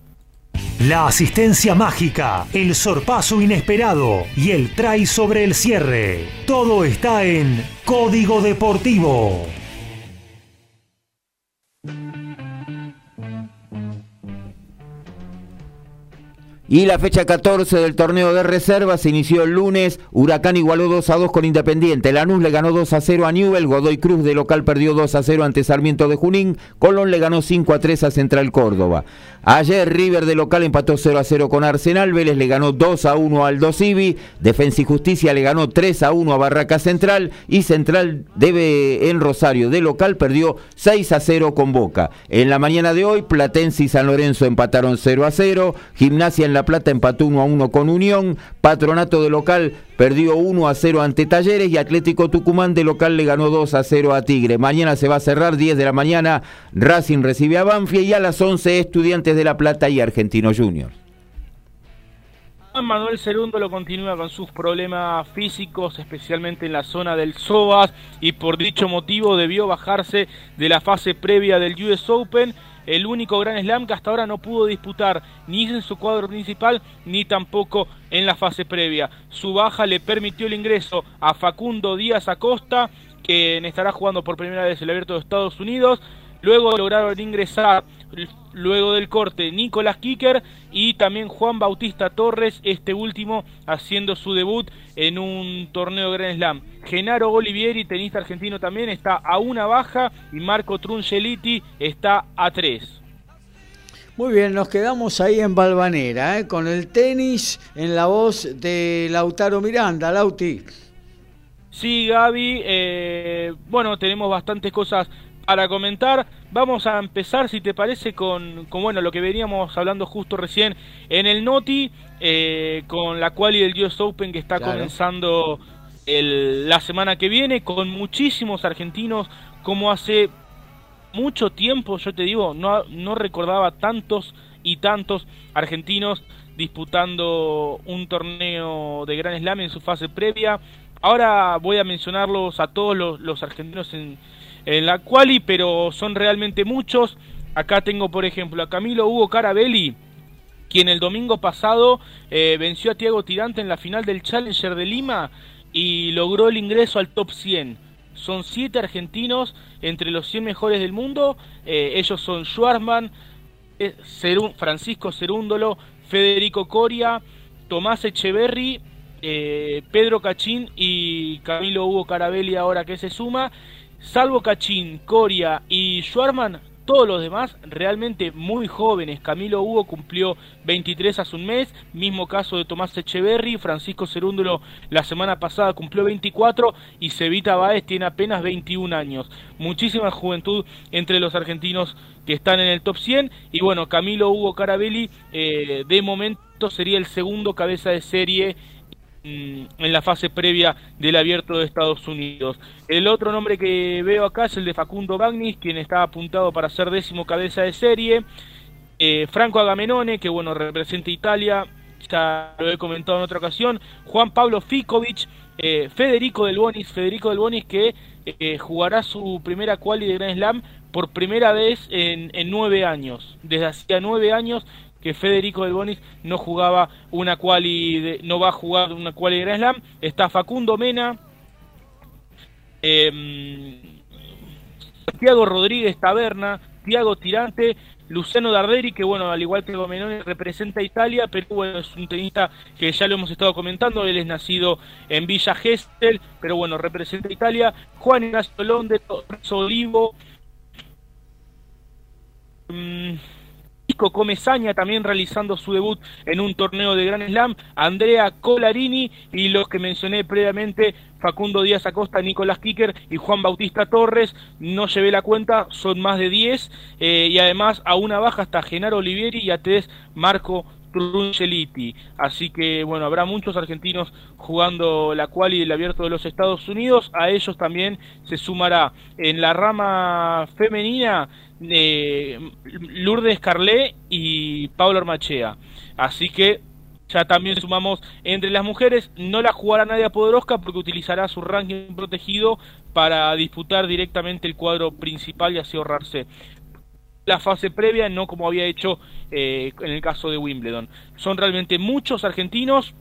La asistencia mágica, el sorpaso inesperado y el try sobre el cierre. Todo está en Código Deportivo. Y la fecha 14 del torneo de reserva se inició el lunes. Huracán igualó 2 a 2 con Independiente. Lanús le ganó 2 a 0 a Newell. Godoy Cruz de local perdió 2 a 0 ante Sarmiento de Junín. Colón le ganó 5 a 3 a Central Córdoba. Ayer River de local empató 0 a 0 con Arsenal. Vélez le ganó 2 a 1 al Dosivi. Defensa y Justicia le ganó 3 a 1 a Barraca Central. Y Central debe en Rosario de local perdió 6 a 0 con Boca. En la mañana de hoy, Platense y San Lorenzo empataron 0 a 0. Gimnasia en La Plata empató 1 a 1 con Unión. Patronato de local perdió 1 a 0 ante Talleres y Atlético Tucumán de local le ganó 2 a 0 a Tigre. Mañana se va a cerrar 10 de la mañana. Racing recibe a Banfield y a las 11 Estudiantes de La Plata y Argentino Junior. Juan Manuel Cerundo lo continúa con sus problemas físicos, especialmente en la zona del Sobas, y por dicho motivo debió bajarse de la fase previa del US Open el único Gran Slam que hasta ahora no pudo disputar ni en su cuadro principal ni tampoco en la fase previa. Su baja le permitió el ingreso a Facundo Díaz Acosta, quien estará jugando por primera vez el Abierto de Estados Unidos. Luego lograron ingresar, luego del corte, Nicolás Kicker y también Juan Bautista Torres, este último haciendo su debut en un torneo Grand Slam. Genaro Olivieri, tenista argentino también, está a una baja y Marco Trungeliti está a tres. Muy bien, nos quedamos ahí en Balvanera, ¿eh? con el tenis en la voz de Lautaro Miranda. Lauti. Sí, Gaby. Eh, bueno, tenemos bastantes cosas para comentar. Vamos a empezar, si te parece, con, con bueno, lo que veníamos hablando justo recién en el Noti, eh, con la quali del US Open que está comenzando el, la semana que viene, con muchísimos argentinos, como hace mucho tiempo, yo te digo, no, no recordaba tantos y tantos argentinos disputando un torneo de Gran Slam en su fase previa. Ahora voy a mencionarlos a todos los, los argentinos en, en la quali, pero son realmente muchos. Acá tengo, por ejemplo, a Camilo Hugo Carabelli, quien el domingo pasado eh, venció a Tiago Tirante en la final del Challenger de Lima y logró el ingreso al top 100. Son siete argentinos entre los 100 mejores del mundo. Eh, ellos son Schwarzman, eh, Francisco Cerúndolo, Federico Coria, Tomás Echeverry, Pedro Cachín y Camilo Hugo Carabelli ahora que se suma. Salvo Cachín, Coria y Schwarman, todos los demás realmente muy jóvenes. Camilo Hugo cumplió 23 hace un mes, mismo caso de Tomás Echeverry, Francisco Cerúndulo la semana pasada cumplió 24 y Cevita Báez tiene apenas 21 años. Muchísima juventud entre los argentinos que están en el top 100 y bueno, Camilo Hugo Carabelli eh, de momento sería el segundo cabeza de serie en la fase previa del abierto de Estados Unidos. El otro nombre que veo acá es el de Facundo Bagnis, quien está apuntado para ser décimo cabeza de serie. Eh, Franco Agamenone, que bueno, representa Italia, ya lo he comentado en otra ocasión. Juan Pablo Ficovich, eh, Federico Del Bonis, Federico Del Bonis que eh, jugará su primera quali de Grand Slam por primera vez en, en nueve años. Desde hacía nueve años que Federico Del Bonis no jugaba una quali, no va a jugar una quali de Grand Slam. Está Facundo Mena, eh, Santiago Rodríguez Taberna, Tiago Tirante, Luciano Darderi, que bueno, al igual que Gomenone, representa Italia, pero bueno, es un tenista que ya lo hemos estado comentando, él es nacido en Villa Gestel, pero bueno, representa Italia, Juan Ignacio Londe, Olivo, Comesaña también realizando su debut en un torneo de Gran Slam, Andrea Colarini y los que mencioné previamente, Facundo Díaz Acosta, Nicolás Kicker y Juan Bautista Torres, no llevé la cuenta, son más de 10 eh, y además a una baja hasta Genaro Olivieri y a tres Marco Trungeliti. Así que bueno, habrá muchos argentinos jugando la quali del abierto de los Estados Unidos. A ellos también se sumará en la rama femenina eh, Lourdes Carlé y Pablo Armachea. Así que ya también sumamos entre las mujeres. No la jugará Nadia Podoroska porque utilizará su ranking protegido para disputar directamente el cuadro principal y así ahorrarse la fase previa, no como había hecho eh, en el caso de Wimbledon. Son realmente muchos argentinos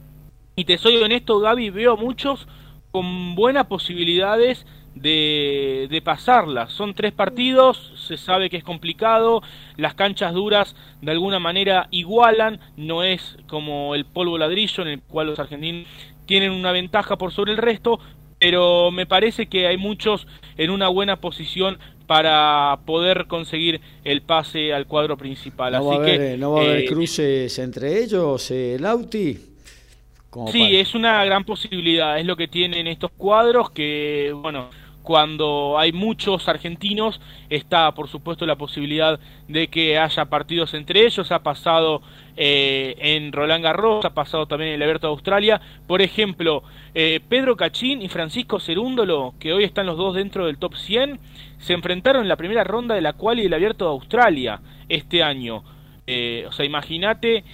y te soy honesto, Gaby, veo muchos con buenas posibilidades de, de pasarla. Son tres partidos, se sabe que es complicado, las canchas duras de alguna manera igualan, no es como el polvo ladrillo en el cual los argentinos tienen una ventaja por sobre el resto, pero me parece que hay muchos en una buena posición para poder conseguir el pase al cuadro principal. No va a haber, ¿no va a haber eh, cruces entre ellos, el Lauti. Sí, es una gran posibilidad, es lo que tienen estos cuadros que, bueno, cuando hay muchos argentinos está por supuesto la posibilidad de que haya partidos entre ellos. Ha pasado eh, en Roland Garros ha pasado también en el Abierto de Australia. Por ejemplo eh, Pedro Cachín y Francisco Cerúndolo que hoy están los dos dentro del top 100 se enfrentaron en la primera ronda de la cual y el Abierto de Australia este año. Eh, o sea imagínate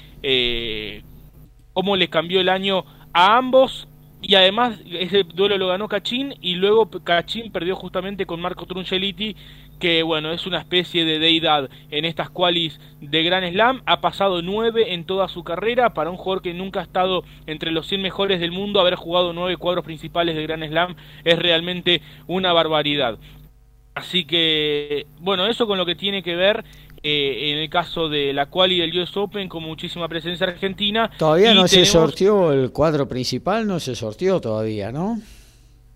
cómo le cambió el año a ambos y además ese duelo lo ganó Cachín y luego Cachín perdió justamente con Marco Truncelliti que bueno es una especie de deidad en estas qualis de Gran Slam. Ha pasado nueve en toda su carrera para un jugador que nunca ha estado entre los 100 mejores del mundo. Haber jugado nueve cuadros principales de Gran Slam es realmente una barbaridad. Así que bueno eso con lo que tiene que ver eh, en el caso de la quali del US Open con muchísima presencia argentina. Todavía no se sortió el cuadro principal, no se sortió todavía, ¿no?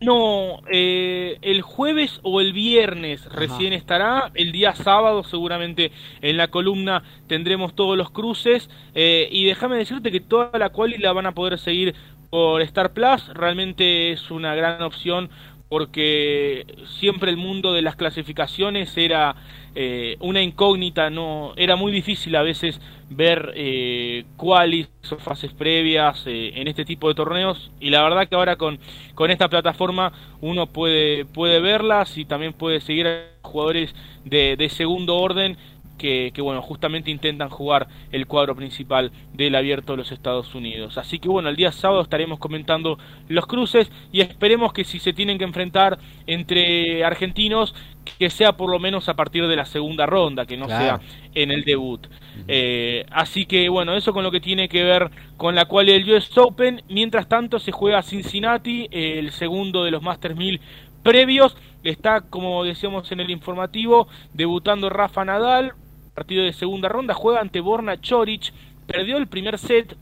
No, eh, el jueves o el viernes recién estará, el día sábado seguramente en la columna tendremos todos los cruces eh, y déjame decirte que toda la quali la van a poder seguir por Star Plus, realmente es una gran opción porque siempre el mundo de las clasificaciones era eh, una incógnita, no era muy difícil a veces ver eh, cuáles o fases previas eh, en este tipo de torneos. Y la verdad que ahora con, con esta plataforma uno puede, puede verlas y también puede seguir a jugadores de, de segundo orden que, bueno, justamente intentan jugar el cuadro principal del abierto de los Estados Unidos. Así que bueno, el día sábado estaremos comentando los cruces y esperemos que si se tienen que enfrentar entre argentinos, que sea por lo menos a partir de la segunda ronda, que no sea en el debut. Eh, así que bueno, eso con lo que tiene que ver con la cual el US Open. Mientras tanto se juega Cincinnati, el segundo de los Masters 1000 previos. Está, como decíamos en el informativo, debutando Rafa Nadal, partido de segunda ronda, juega ante Borna Choric, perdió el primer set.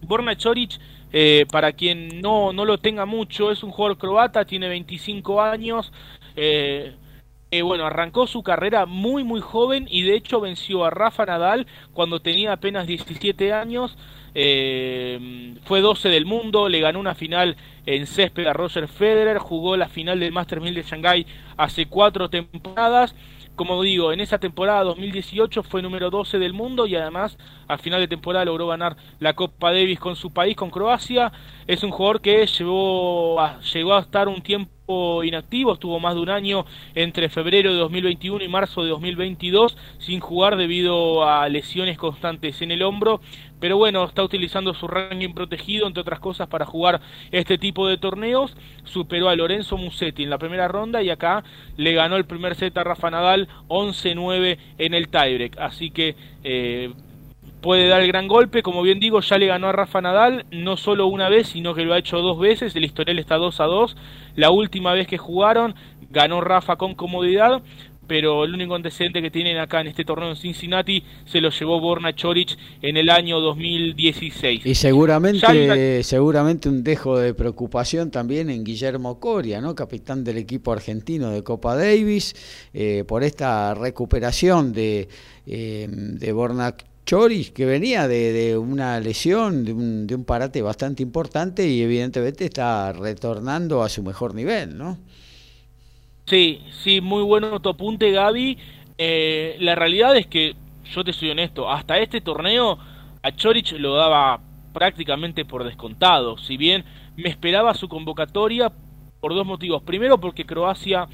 Borna Choric, eh, para quien no, no lo tenga mucho, es un jugador croata, tiene 25 años. Eh, eh, bueno, arrancó su carrera muy muy joven y de hecho venció a Rafa Nadal cuando tenía apenas 17 años. fue 12 del mundo, le ganó una final en césped a Roger Federer, jugó la final del Master 1000 de Shanghai hace cuatro temporadas como digo, en esa temporada 2018 fue número 12 del mundo y además al final de temporada logró ganar la Copa Davis con su país, con Croacia. Es un jugador que llegó a estar un tiempo inactivo, estuvo más de un año entre febrero de 2021 y marzo de 2022 sin jugar debido a lesiones constantes en el hombro pero bueno, está utilizando su ranking protegido, entre otras cosas, para jugar este tipo de torneos. Superó a Lorenzo Musetti en la primera ronda y acá le ganó el primer set a Rafa Nadal 11-9 en el tiebreak. Así que eh, puede dar el gran golpe. Como bien digo, ya le ganó a Rafa Nadal, no solo una vez, sino que lo ha hecho dos veces. El historial está 2 a 2. La última vez que jugaron, ganó Rafa con comodidad pero el único antecedente que tienen acá en este torneo en Cincinnati se lo llevó Borna Choric en el año 2016. Y seguramente, seguramente un dejo de preocupación también en Guillermo Coria, ¿no? capitán del equipo argentino de Copa Davis, eh, por esta recuperación de, eh, de Borna Choric, que venía de, una lesión, de un, de un parate bastante importante y evidentemente está retornando a su mejor nivel, ¿no? Sí, sí, muy bueno tu apunte, Gaby. Eh, la realidad es que, yo te soy honesto, hasta este torneo a Chorich lo daba prácticamente por descontado. Si bien me esperaba su convocatoria por dos motivos. Primero, porque Croacia,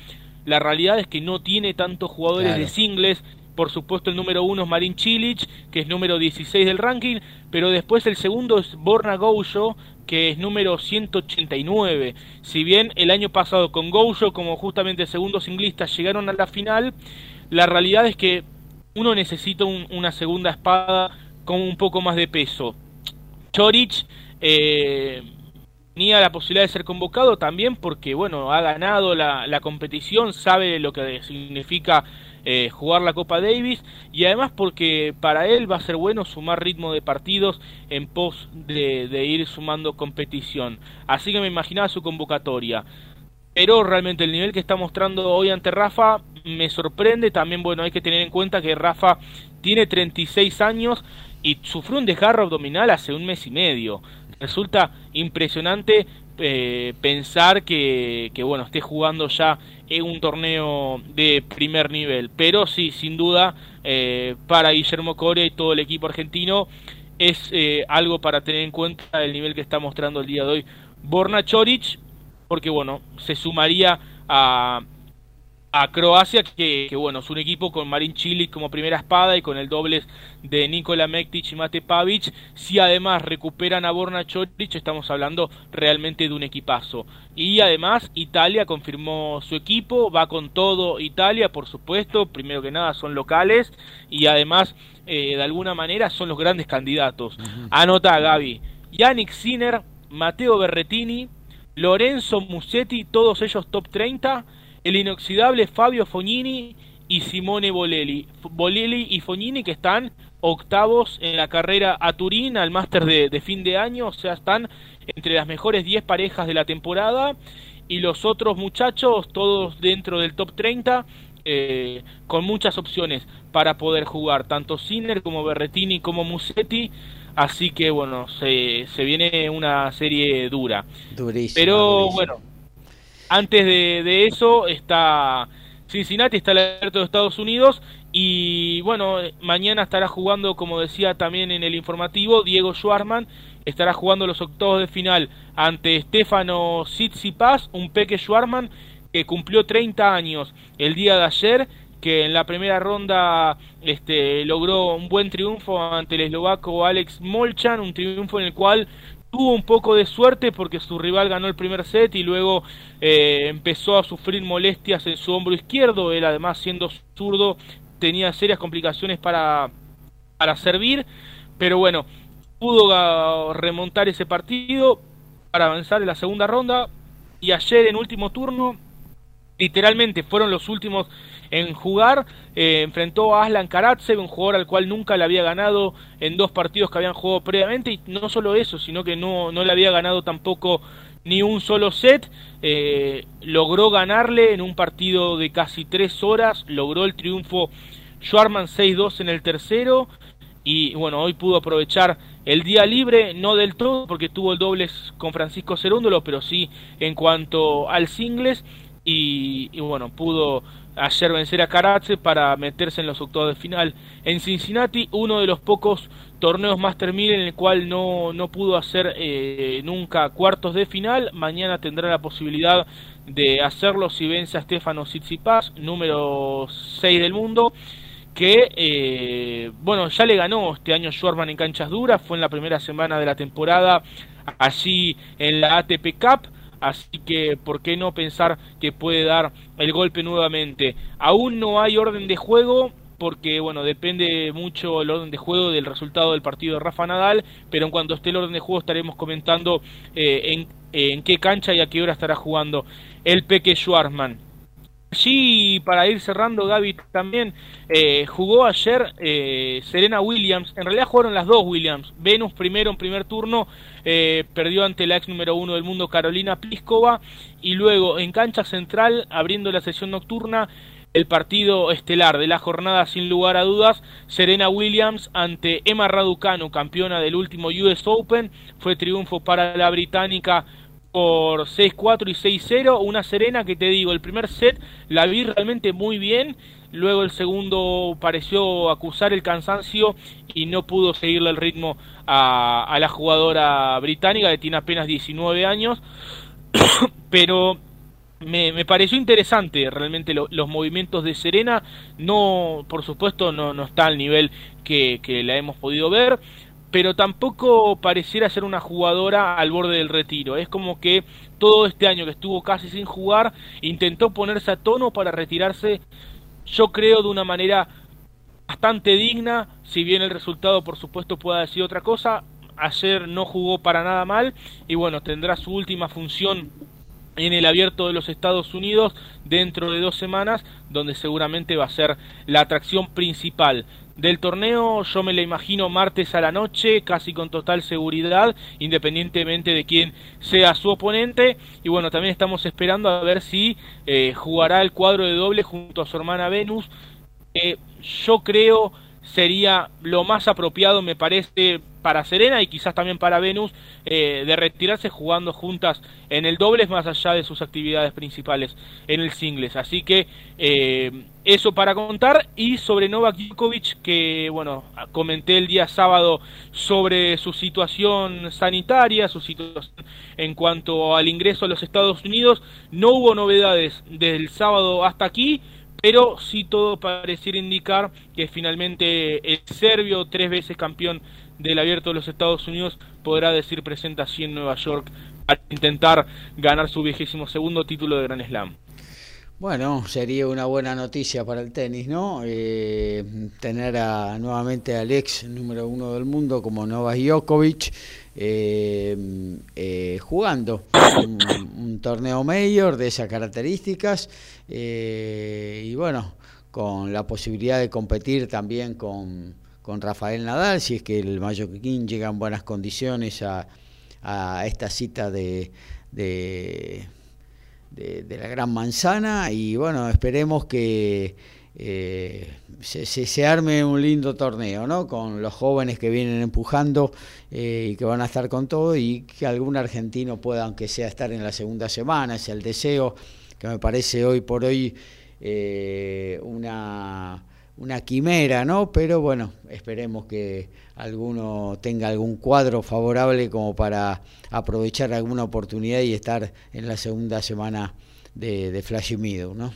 la realidad es que no tiene tantos jugadores de singles. Por supuesto, el número uno es Marin Cilic, que es número 16 del ranking. Pero después el segundo es Borna Goujo, que es número 189. Si bien el año pasado con Goujo como justamente segundo singlista llegaron a la final, la realidad es que uno necesita una segunda espada con un poco más de peso. Chorich eh, tenía la posibilidad de ser convocado también porque bueno ha ganado la, la competición, sabe lo que significa eh, jugar la Copa Davis y además porque para él va a ser bueno sumar ritmo de partidos en pos de, ir sumando competición. Así que me imaginaba su convocatoria. Pero realmente el nivel que está mostrando hoy ante Rafa me sorprende. También, bueno, hay que tener en cuenta que Rafa tiene 36 años y sufrió un desgarro abdominal hace un mes y medio. Resulta impresionante eh, pensar que, bueno, esté jugando ya en un torneo de primer nivel. Pero sí, sin duda, eh, para Guillermo Coria y todo el equipo argentino es eh, algo para tener en cuenta el nivel que está mostrando el día de hoy Borna Choric, porque bueno, se sumaría a, a Croacia, que, bueno, es un equipo con Marin Cilic como primera espada y con el doble de Nikola Mektic y Mate Pavic. Si además recuperan a Borna Choric, estamos hablando realmente de un equipazo. Y además, Italia confirmó su equipo, va con todo Italia, por supuesto. Primero que nada, son locales y además, eh, de alguna manera, son los grandes candidatos. Anota Gaby, Yannick Sinner, Matteo Berretini, Lorenzo Musetti, todos ellos top 30 el inoxidable Fabio Fognini y Simone Bolelli. Bolelli y Fognini que están octavos en la carrera a Turín al máster de, fin de año, o sea, están entre las mejores 10 parejas de la temporada y los otros muchachos todos dentro del top 30 eh, con muchas opciones para poder jugar, tanto Sinner como Berretini como Musetti. Así que bueno, se, se viene una serie dura. Durísima, Pero bueno, antes de, eso está Cincinnati, está el abierto de Estados Unidos y bueno, mañana estará jugando, como decía también en el informativo, Diego Schwarman estará jugando los octavos de final ante Stefano Tsitsipas, un peque Schwarman que cumplió 30 años el día de ayer, que en la primera ronda este, logró un buen triunfo ante el eslovaco Alex Molchan, un triunfo en el cual tuvo un poco de suerte porque su rival ganó el primer set y luego eh, empezó a sufrir molestias en su hombro izquierdo. Él además siendo zurdo tenía serias complicaciones para, para servir. Pero bueno, pudo remontar ese partido para avanzar en la segunda ronda. Y ayer en último turno, literalmente fueron los últimos en jugar. Eh, enfrentó a Aslan Karatsev, un jugador al cual nunca le había ganado en dos partidos que habían jugado previamente. Y no solo eso, sino que no, no le había ganado tampoco ni un solo set. Eh, logró ganarle en un partido de casi tres horas. Logró el triunfo Schwarman 6-2 en el tercero. Y bueno, hoy pudo aprovechar el día libre, no del todo, porque tuvo el dobles con Francisco Cerúndolo, pero sí en cuanto al singles. Y, y bueno, pudo ayer vencer a Karatse para meterse en los octavos de final. En Cincinnati, uno de los pocos torneos Master 1000 en el cual no, no pudo hacer eh, nunca cuartos de final. Mañana tendrá la posibilidad de hacerlo si vence a Stefano Tsitsipas, número 6 del mundo. Que, eh, bueno, ya le ganó este año Schwarman en canchas duras, fue en la primera semana de la temporada, allí en la ATP Cup así que ¿por qué no pensar que puede dar el golpe nuevamente? Aún no hay orden de juego porque bueno, depende mucho el orden de juego del resultado del partido de Rafa Nadal, pero en cuanto esté el orden de juego estaremos comentando eh, en, en, qué cancha y a qué hora estará jugando el Peque Schwarzman. Allí, para ir cerrando, Gaby también eh, jugó ayer eh, Serena Williams. En realidad jugaron las dos Williams. Venus primero en primer turno, eh, perdió ante la ex número uno del mundo Carolina Pliskova. Y luego en cancha central, abriendo la sesión nocturna, el partido estelar de la jornada sin lugar a dudas, Serena Williams ante Emma Raducanu, campeona del último US Open. Fue triunfo para la británica por 6-4 y 6-0. Una Serena que te digo, el primer set la vi realmente muy bien. Luego el segundo pareció acusar el cansancio y no pudo seguirle el ritmo a, la jugadora británica que tiene apenas 19 años. Pero me, pareció interesante realmente los movimientos de Serena. No, por supuesto, no, no está al nivel que, que la hemos podido ver pero tampoco pareciera ser una jugadora al borde del retiro. Es como que todo este año que estuvo casi sin jugar, intentó ponerse a tono para retirarse, yo creo, de una manera bastante digna, si bien el resultado por supuesto pueda decir otra cosa. Ayer no jugó para nada mal y bueno, tendrá su última función en el abierto de los Estados Unidos dentro de dos semanas, donde seguramente va a ser la atracción principal del torneo. Yo me la imagino martes a la noche, casi con total seguridad, independientemente de quién sea su oponente. Y bueno, también estamos esperando a ver si eh, jugará el cuadro de doble junto a su hermana Venus. Yo creo sería lo más apropiado, me parece, para Serena y quizás también para Venus, eh, de retirarse jugando juntas en el dobles más allá de sus actividades principales en el singles. Así que eh, eso para contar y sobre Novak Djokovic que bueno comenté el día sábado sobre su situación sanitaria su situación en cuanto al ingreso a los Estados Unidos no hubo novedades desde el sábado hasta aquí pero sí todo pareciera indicar que finalmente el serbio tres veces campeón del abierto de los Estados Unidos podrá decir presente así en Nueva York para intentar ganar su vigésimo segundo título de Grand Slam bueno, sería una buena noticia para el tenis, ¿no? Eh, tener a, nuevamente al ex número uno del mundo como Novak Djokovic eh, eh, jugando. Un, torneo mayor de esas características y bueno, con la posibilidad de competir también con, con Rafael Nadal, si es que el Mallorquín llega en buenas condiciones a, a esta cita de de, la Gran Manzana y bueno, esperemos que eh, se, arme un lindo torneo, ¿no? Con los jóvenes que vienen empujando eh, y que van a estar con todo y que algún argentino pueda, aunque sea, estar en la segunda semana, es el deseo que me parece hoy por hoy eh, una una quimera, ¿no? Pero bueno, esperemos que alguno tenga algún cuadro favorable como para aprovechar alguna oportunidad y estar en la segunda semana de, Flash Meadow, ¿no?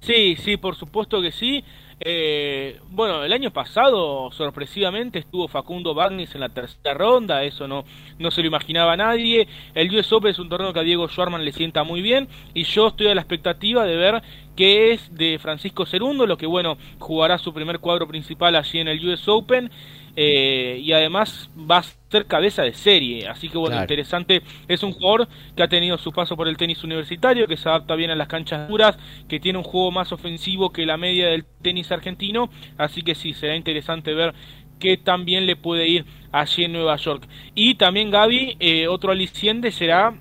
Sí, sí, por supuesto que sí. Eh, bueno, el año pasado, sorpresivamente, estuvo Facundo Bagnis en la tercera ronda, eso no, no se lo imaginaba nadie. El US Open es un torneo que a Diego Schwarman le sienta muy bien y yo estoy a la expectativa de ver qué es de Francisco Cerundo, lo que bueno, jugará su primer cuadro principal allí en el US Open eh, y además va a ser cabeza de serie. Así que bueno, interesante. Es un jugador que ha tenido su paso por el tenis universitario, que se adapta bien a las canchas duras, que tiene un juego más ofensivo que la media del tenis argentino. Así que sí, será interesante ver qué también le puede ir allí en Nueva York. Y también Gaby, eh, otro aliciente será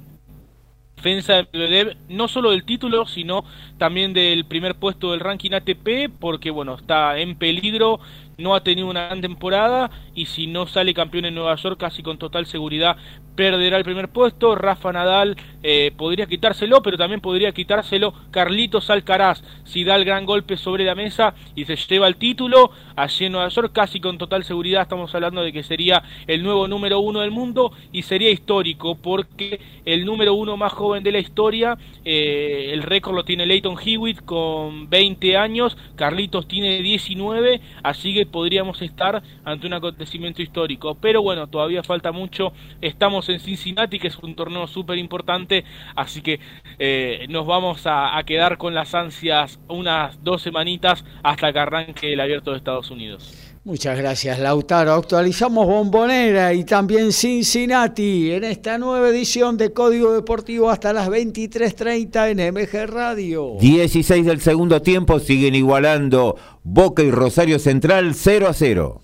defensa de Medvedev, no solo del título, sino también del primer puesto del ranking ATP, porque bueno, está en peligro no ha tenido una gran temporada y si no sale campeón en Nueva York casi con total seguridad perderá el primer puesto. Rafa Nadal eh, podría quitárselo, pero también podría quitárselo Carlitos Alcaraz si da el gran golpe sobre la mesa y se lleva el título. Allí en Nueva York, casi con total seguridad, estamos hablando de que sería el nuevo número uno del mundo y sería histórico porque el número uno más joven de la historia, eh, el récord lo tiene Leighton Hewitt con 20 años, Carlitos tiene 19, así que podríamos estar ante un acontecimiento histórico. Pero bueno, todavía falta mucho. Estamos en Cincinnati, que es un torneo súper importante, así que eh, nos vamos a, quedar con las ansias unas dos semanitas hasta que arranque el abierto de Estados Unidos. Muchas gracias, Lautaro. Actualizamos Bombonera y también Cincinnati en esta nueva edición de Código Deportivo hasta las 23:30 en MG Radio. 16 del segundo tiempo siguen igualando Boca y Rosario Central 0 a 0.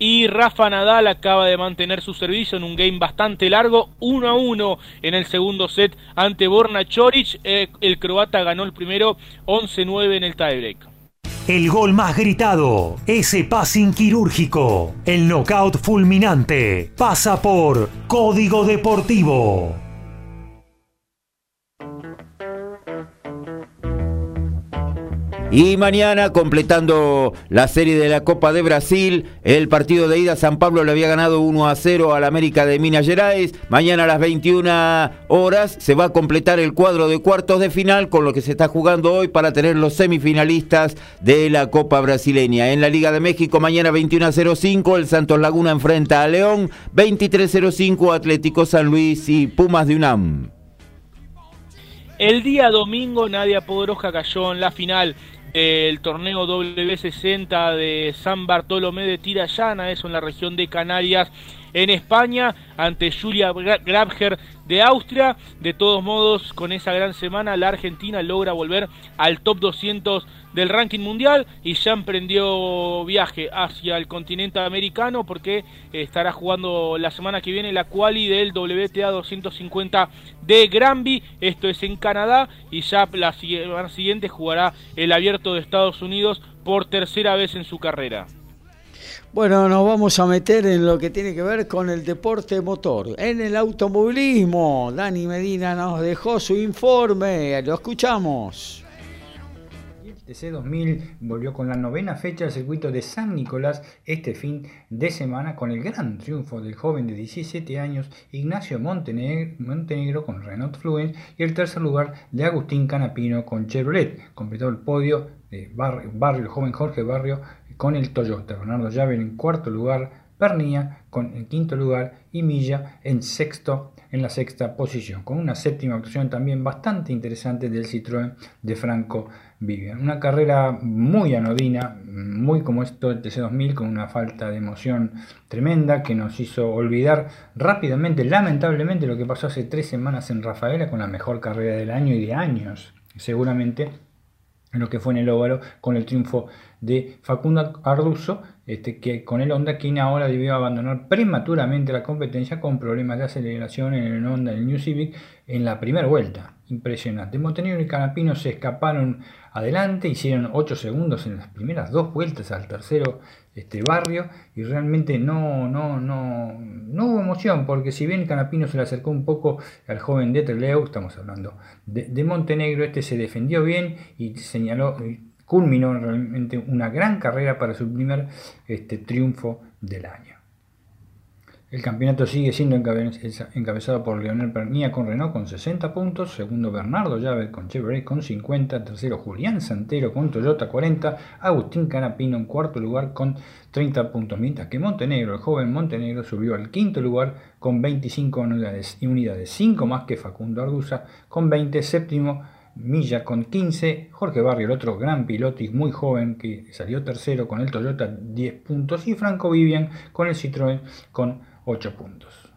Y Rafa Nadal acaba de mantener su servicio en un game bastante largo, 1 a 1 en el segundo set ante Borna Choric. Eh, el croata ganó el primero 11-9 en el tiebreak. El gol más gritado, ese passing quirúrgico, el knockout fulminante, pasa por Código Deportivo. Y mañana, completando la serie de la Copa de Brasil, el partido de ida San Pablo le había ganado 1 a 0 al América de Minas Gerais. Mañana a las 21 horas se va a completar el cuadro de cuartos de final con lo que se está jugando hoy para tener los semifinalistas de la Copa Brasileña. En la Liga de México, mañana 21.05, el Santos Laguna enfrenta a León, 23.05 Atlético San Luis y Pumas de UNAM. El día domingo Nadia Podroja cayó en la final el torneo W60 de San Bartolomé de Tirayana, eso en la región de Canarias, en España, ante Julia Grabher de Austria. De todos modos, con esa gran semana, la Argentina logra volver al top 200 del ranking mundial y ya emprendió viaje hacia el continente americano porque estará jugando la semana que viene la quali del WTA 250 de Granby, esto es en Canadá y ya la semana siguiente jugará el abierto de Estados Unidos por tercera vez en su carrera. Bueno, nos vamos a meter en lo que tiene que ver con el deporte motor, en el automovilismo. Dani Medina nos dejó su informe, lo escuchamos. TC2000 volvió con la novena fecha del circuito de San Nicolás este fin de semana con el gran triunfo del joven de 17 años Ignacio Montenegro, con Renault Fluence y el tercer lugar de Agustín Canapino con Chevrolet. Completó el podio de Barrio, el joven Jorge Barrio con el Toyota. Bernardo Llave en cuarto lugar, Pernía con el quinto lugar y Milla en sexto en la sexta posición, con una séptima actuación también bastante interesante del Citroën de Franco Vivian. Una carrera muy anodina, muy como esto del TC2000, con una falta de emoción tremenda que nos hizo olvidar rápidamente, lamentablemente, lo que pasó hace tres semanas en Rafaela con la mejor carrera del año y de años, seguramente en lo que fue en el óvalo con el triunfo de Facundo Arduzo, este, que con el Honda, quien ahora debió abandonar prematuramente la competencia con problemas de aceleración en el Honda el New Civic en la primera vuelta. Impresionante. Montenegro y Canapino se escaparon adelante, hicieron 8 segundos en las primeras dos vueltas al tercero este barrio y realmente no, no, no, no hubo emoción porque si bien Canapino se le acercó un poco al joven de Treleu, estamos hablando de, de Montenegro, este se defendió bien y señaló, culminó realmente una gran carrera para su primer este, triunfo del año. El campeonato sigue siendo encabezado por Leonel Pernía con Renault con 60 puntos, segundo Bernardo Llave con Chevrolet con 50, tercero Julián Santero con Toyota 40, Agustín Canapino en cuarto lugar con 30 puntos, mientras que Montenegro, el joven Montenegro, subió al quinto lugar con 25 unidades, y unidades 5 más que Facundo Arduza con 20, séptimo Milla con 15, Jorge Barrio, el otro gran piloto y muy joven que salió tercero con el Toyota 10 puntos y Franco Vivian con el Citroën con 8 puntos.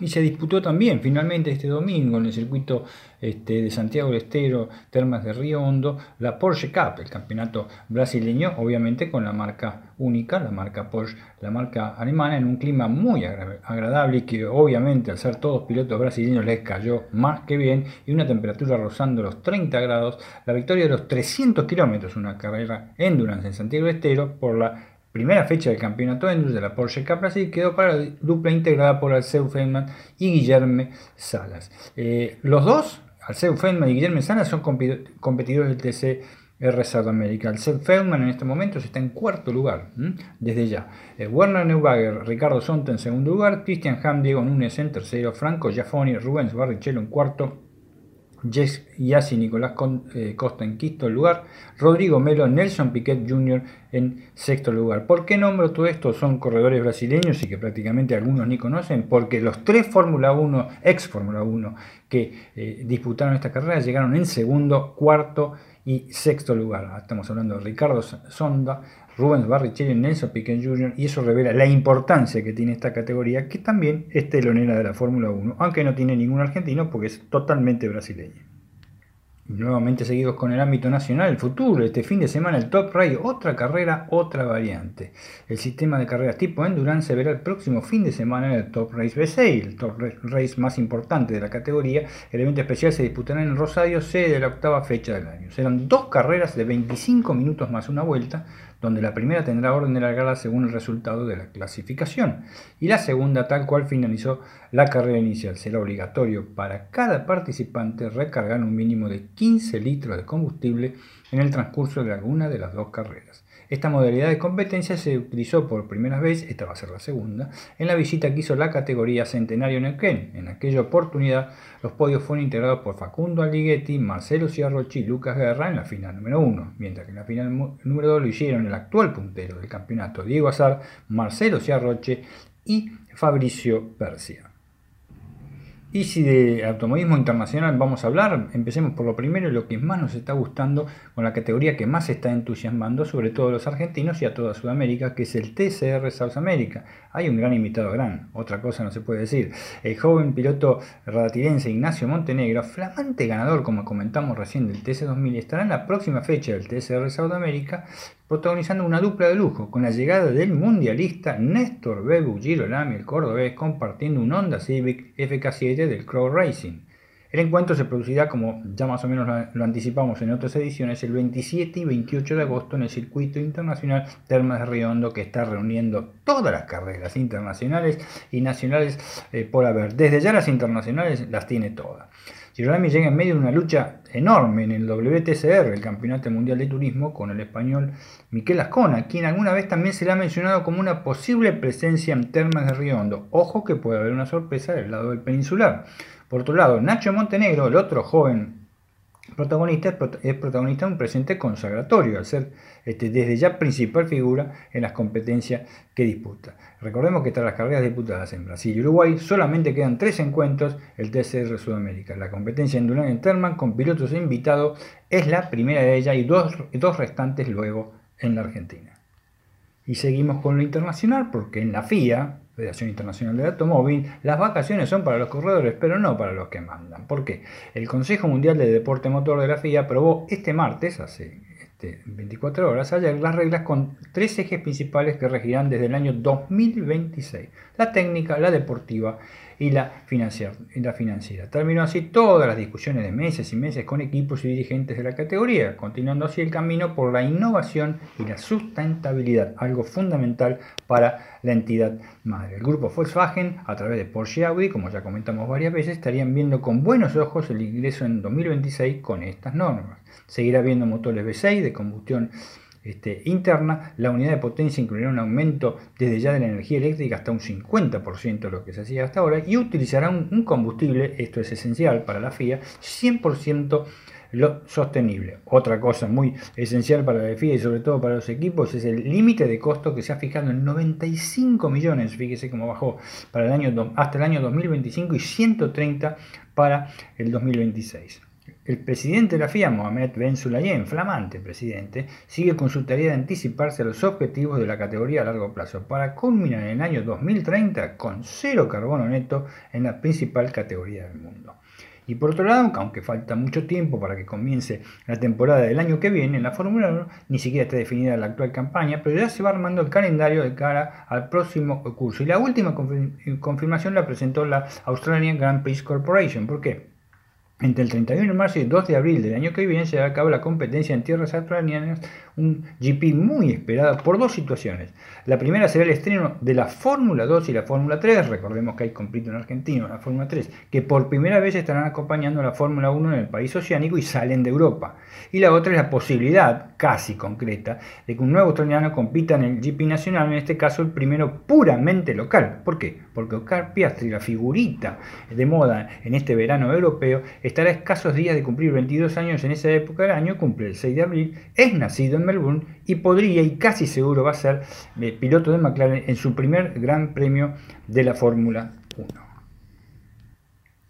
Y se disputó también finalmente este domingo en el circuito este, de Santiago del Estero, Termas de Río Hondo, la Porsche Cup, el campeonato brasileño, obviamente con la marca única, la marca Porsche, la marca alemana, en un clima muy agradable y que obviamente al ser todos pilotos brasileños les cayó más que bien y una temperatura rozando los 30 grados, la victoria de los 300 kilómetros, una carrera endurance en Santiago del Estero por la primera fecha del campeonato Endurance de la Porsche Cup Brasil quedó para la dupla integrada por Alceu Feynman y Guillermo Salas. Eh, los dos, Alceu Feynman y Guillermo Salas, son competidores del TCR Sudamérica. Alceu Feynman en este momento está en cuarto lugar, desde ya. Eh, Werner Neubager, Ricardo Sonta en segundo lugar, Christian Ham, Diego Núñez en tercero, Franco Giafoni, Rubens Barrichello en cuarto, Yassi Nicolás eh, Costa en quinto lugar, Rodrigo Melo, Nelson Piquet Jr. en sexto lugar. ¿Por qué nombro todo esto? Son corredores brasileños y que prácticamente algunos ni conocen, porque los tres Fórmula 1, ex Fórmula 1, que eh, disputaron esta carrera llegaron en segundo, cuarto y sexto lugar. Estamos hablando de Ricardo Sonda, Rubens Barrichello y Nelson Piquet Jr. y eso revela la importancia que tiene esta categoría, que también es telonera de la Fórmula 1, aunque no tiene ningún argentino porque es totalmente brasileño. Nuevamente seguidos con el ámbito nacional, el futuro, este fin de semana el Top Race, otra carrera, otra variante. El sistema de carreras tipo Endurance se verá el próximo fin de semana en el Top Race B6, el Top Race más importante de la categoría. El evento especial se disputará en Rosario, sede de la octava fecha del año. Serán dos carreras de 25 minutos más una vuelta, donde la primera tendrá orden de largada según el resultado de la clasificación y la segunda tal cual finalizó la carrera inicial. Será obligatorio para cada participante recargar un mínimo de 15 litros de combustible en el transcurso de alguna de las dos carreras. Esta modalidad de competencia se utilizó por primera vez, esta va a ser la segunda, en la visita que hizo la categoría Centenario Neuquén. En aquella oportunidad, los podios fueron integrados por Facundo Alighetti, Marcelo Ciarrochi y Lucas Guerra en la final número 1, mientras que en la final número 2 lo hicieron el actual puntero del campeonato Diego Azar, Marcelo Ciarroche y Fabricio Persia. Y si de automovilismo internacional vamos a hablar, empecemos por lo primero y lo que más nos está gustando con la categoría que más está entusiasmando, sobre todo a los argentinos y a toda Sudamérica, que es el TCR South America. Hay un gran invitado gran, otra cosa no se puede decir. El joven piloto radatirense Ignacio Montenegro, flamante ganador, como comentamos recién, del TC2000, estará en la próxima fecha del TCR South America protagonizando una dupla de lujo, con la llegada del mundialista Néstor Bebu Girolami, el cordobés, compartiendo un Honda Civic FK7 del Crow Racing. El encuentro se producirá, como ya más o menos lo anticipamos en otras ediciones, el 27 y 28 de agosto en el circuito internacional Termas de Riondo, que está reuniendo todas las carreras internacionales y nacionales eh, por haber. Desde ya las internacionales las tiene todas. Girolami llega en medio de una lucha enorme en el WTCR, el Campeonato Mundial de Turismo, con el español Miquel Ascona, quien alguna vez también se le ha mencionado como una posible presencia en Termas de Río Hondo. Ojo que puede haber una sorpresa del lado del peninsular. Por otro lado, Nacho Montenegro, el otro joven protagonista, es protagonista de un presente consagratorio, al ser este, desde ya principal figura en las competencias que disputa. Recordemos que tras las carreras disputadas en Brasil y Uruguay solamente quedan tres encuentros el TCR Sudamérica. La competencia en en Terman con pilotos invitados es la primera de ellas y dos, dos restantes luego en la Argentina. Y seguimos con lo internacional porque en la FIA, Federación Internacional de Automóvil, las vacaciones son para los corredores, pero no para los que mandan. ¿Por qué? El Consejo Mundial de Deporte Motor de la FIA aprobó este martes, hace 24 este, horas ayer las reglas con tres ejes principales que regirán desde el año 2026. La técnica, la deportiva y la, financiera. Terminó así todas las discusiones de meses y meses con equipos y dirigentes de la categoría, continuando así el camino por la innovación y la sustentabilidad, algo fundamental para la entidad madre. El grupo Volkswagen, a través de Porsche Audi, como ya comentamos varias veces, estarían viendo con buenos ojos el ingreso en 2026 con estas normas. Seguirá habiendo motores V6 de combustión este, interna, la unidad de potencia incluirá un aumento desde ya de la energía eléctrica hasta un 50% de lo que se hacía hasta ahora y utilizará un, combustible, esto es esencial para la FIA, 100% lo sostenible. Otra cosa muy esencial para la FIA y sobre todo para los equipos es el límite de costo que se ha fijado en 95 millones, fíjese cómo bajó para el año, hasta el año 2025 y 130 para el 2026. El presidente de la FIA, Mohamed Ben Sulayem, flamante presidente, sigue con su tarea de anticiparse a los objetivos de la categoría a largo plazo para culminar en el año 2030 con cero carbono neto en la principal categoría del mundo. Y por otro lado, aunque falta mucho tiempo para que comience la temporada del año que viene, en la Fórmula 1 ni siquiera está definida la actual campaña, pero ya se va armando el calendario de cara al próximo curso. Y la última confirmación la presentó la Australian Grand Prix Corporation. ¿Por qué? Entre el 31 de marzo y el 2 de abril del año que viene se va a cabo la competencia en tierras australianas, un GP muy esperado por dos situaciones. La primera será el estreno de la Fórmula 2 y la Fórmula 3, recordemos que hay completo en argentino la Fórmula 3, que por primera vez estarán acompañando a la Fórmula 1 en el país oceánico y salen de Europa. Y la otra es la posibilidad, casi concreta, de que un nuevo australiano compita en el GP nacional, en este caso el primero puramente local. ¿Por qué? Porque Oscar Piastri, la figurita de moda en este verano europeo, estará a escasos días de cumplir 22 años en esa época del año, cumple el 6 de abril, es nacido en Melbourne y podría y casi seguro va a ser eh, piloto de McLaren en su primer gran premio de la Fórmula 1.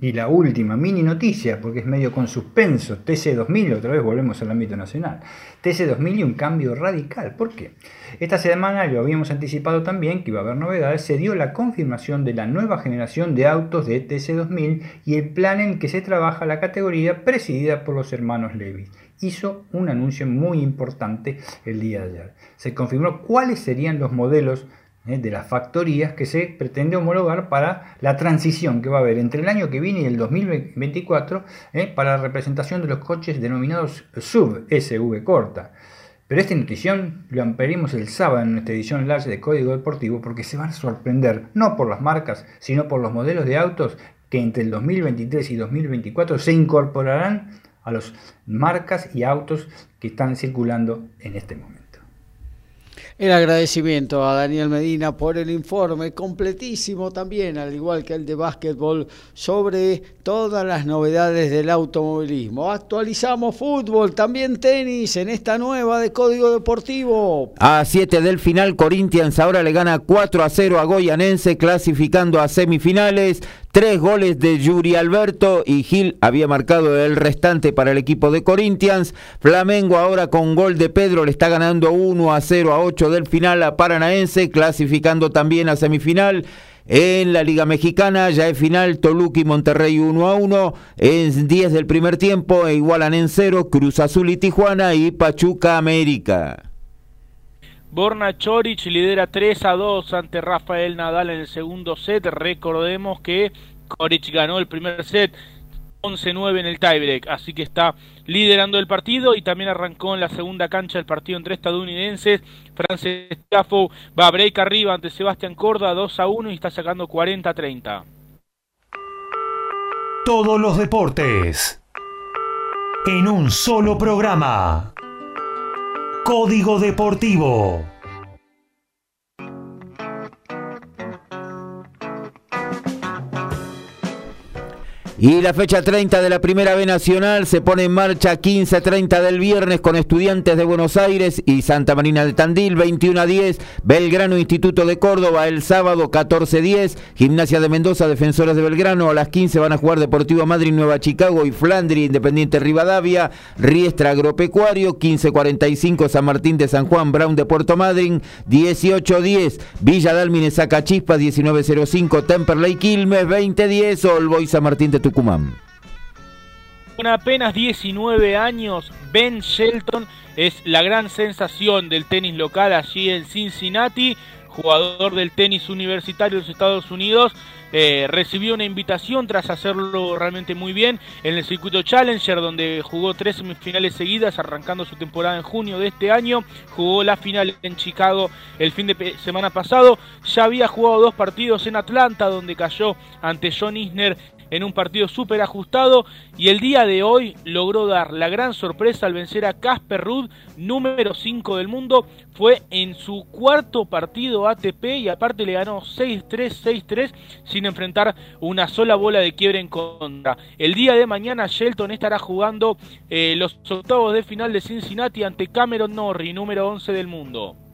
Y la última mini noticia, porque es medio con suspenso, TC2000, otra vez volvemos al ámbito nacional. TC2000 y un cambio radical. ¿Por qué? Esta semana, lo habíamos anticipado también, que iba a haber novedades, se dio la confirmación de la nueva generación de autos de TC2000 y el plan en que se trabaja la categoría presidida por los hermanos Levy. Hizo un anuncio muy importante el día de ayer. Se confirmó cuáles serían los modelos ¿eh? de las factorías que se pretende homologar para la transición que va a haber entre el año que viene y el 2024 ¿eh? para la representación de los coches denominados SUV, SV corta. Pero esta notición lo ampliaremos el sábado en nuestra edición enlace de Código Deportivo porque se van a sorprender no por las marcas, sino por los modelos de autos que entre el 2023 y 2024 se incorporarán a las marcas y autos que están circulando en este momento. El agradecimiento a Daniel Medina por el informe completísimo también, al igual que el de básquetbol, sobre todas las novedades del automovilismo. Actualizamos fútbol, también tenis en esta nueva de Código Deportivo. A 7 del final, Corinthians ahora le gana 4 a 0 a Goyanense, clasificando a semifinales. Tres goles de Yuri Alberto y Gil había marcado el restante para el equipo de Corinthians. Flamengo ahora con gol de Pedro le está ganando 1 a 0 a 8 del final a Paranaense, clasificando también a semifinal. En la Liga Mexicana ya es final Toluca y Monterrey 1 a 1. En 10 del primer tiempo e igualan en 0 Cruz Azul y Tijuana y Pachuca América. Borna Chorich lidera 3 a 2 ante Rafael Nadal en el segundo set. Recordemos que Chorich ganó el primer set 11-9 en el tiebreak, así que está liderando el partido y también arrancó en la segunda cancha el partido entre estadounidenses. Frances Tiafoe va a break arriba ante Sebastián Corda 2 a 1 y está sacando 40-30. Todos los deportes. En un solo programa. Código Deportivo. Y la fecha 30 de la Primera B Nacional se pone en marcha 15-30 del viernes con Estudiantes de Buenos Aires y Santa Marina de Tandil, 21 a 10, Belgrano Instituto de Córdoba el sábado 14-10, Gimnasia de Mendoza, Defensores de Belgrano, a las 15 van a jugar Deportivo Madrid, Nueva Chicago y Flandria Independiente Rivadavia, Riestra Agropecuario, 15-45 San Martín de San Juan, Brown de Puerto Madryn, 18-10 Villa Dálmine Zacachispas, 19-05 Temperley Quilmes, 20-10 Olbo y San Martín de Con apenas 19 años, Ben Shelton es la gran sensación del tenis local allí en Cincinnati, jugador del tenis universitario de los Estados Unidos. Eh, recibió una invitación tras hacerlo realmente muy bien en el circuito Challenger, donde jugó tres semifinales seguidas, arrancando su temporada en junio de este año. Jugó la final en Chicago el fin de semana pasado. Ya había jugado dos partidos en Atlanta, donde cayó ante John Isner en un partido súper ajustado y el día de hoy logró dar la gran sorpresa al vencer a Casper Ruud, número 5 del mundo. Fue en su cuarto partido ATP y aparte le ganó 6-3, 6-3 sin enfrentar una sola bola de quiebre en contra. El día de mañana Shelton estará jugando eh, los octavos de final de Cincinnati ante Cameron Norrie, número 11 del mundo.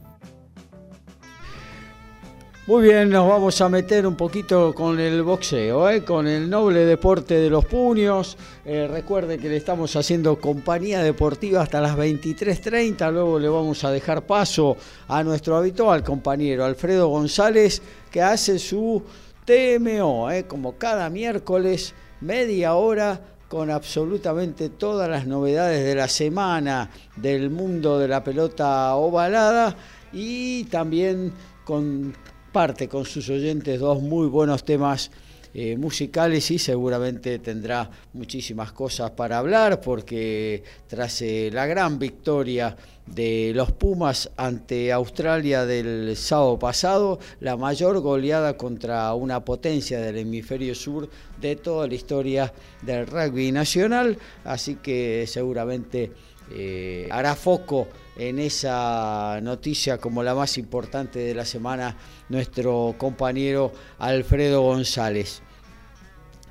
Muy bien, nos vamos a meter un poquito con el boxeo, ¿eh? con el noble deporte de los puños. Eh, recuerde que le estamos haciendo compañía deportiva hasta las 23.30, luego le vamos a dejar paso a nuestro habitual compañero Alfredo González, que hace su TMO, ¿eh? como cada miércoles, media hora con absolutamente todas las novedades de la semana del mundo de la pelota ovalada y también con parte con sus oyentes dos muy buenos temas eh, musicales y seguramente tendrá muchísimas cosas para hablar porque tras eh, la gran victoria de los Pumas ante Australia del sábado pasado, la mayor goleada contra una potencia del hemisferio sur de toda la historia del rugby nacional, así que seguramente eh, hará foco en esa noticia como la más importante de la semana nuestro compañero Alfredo González.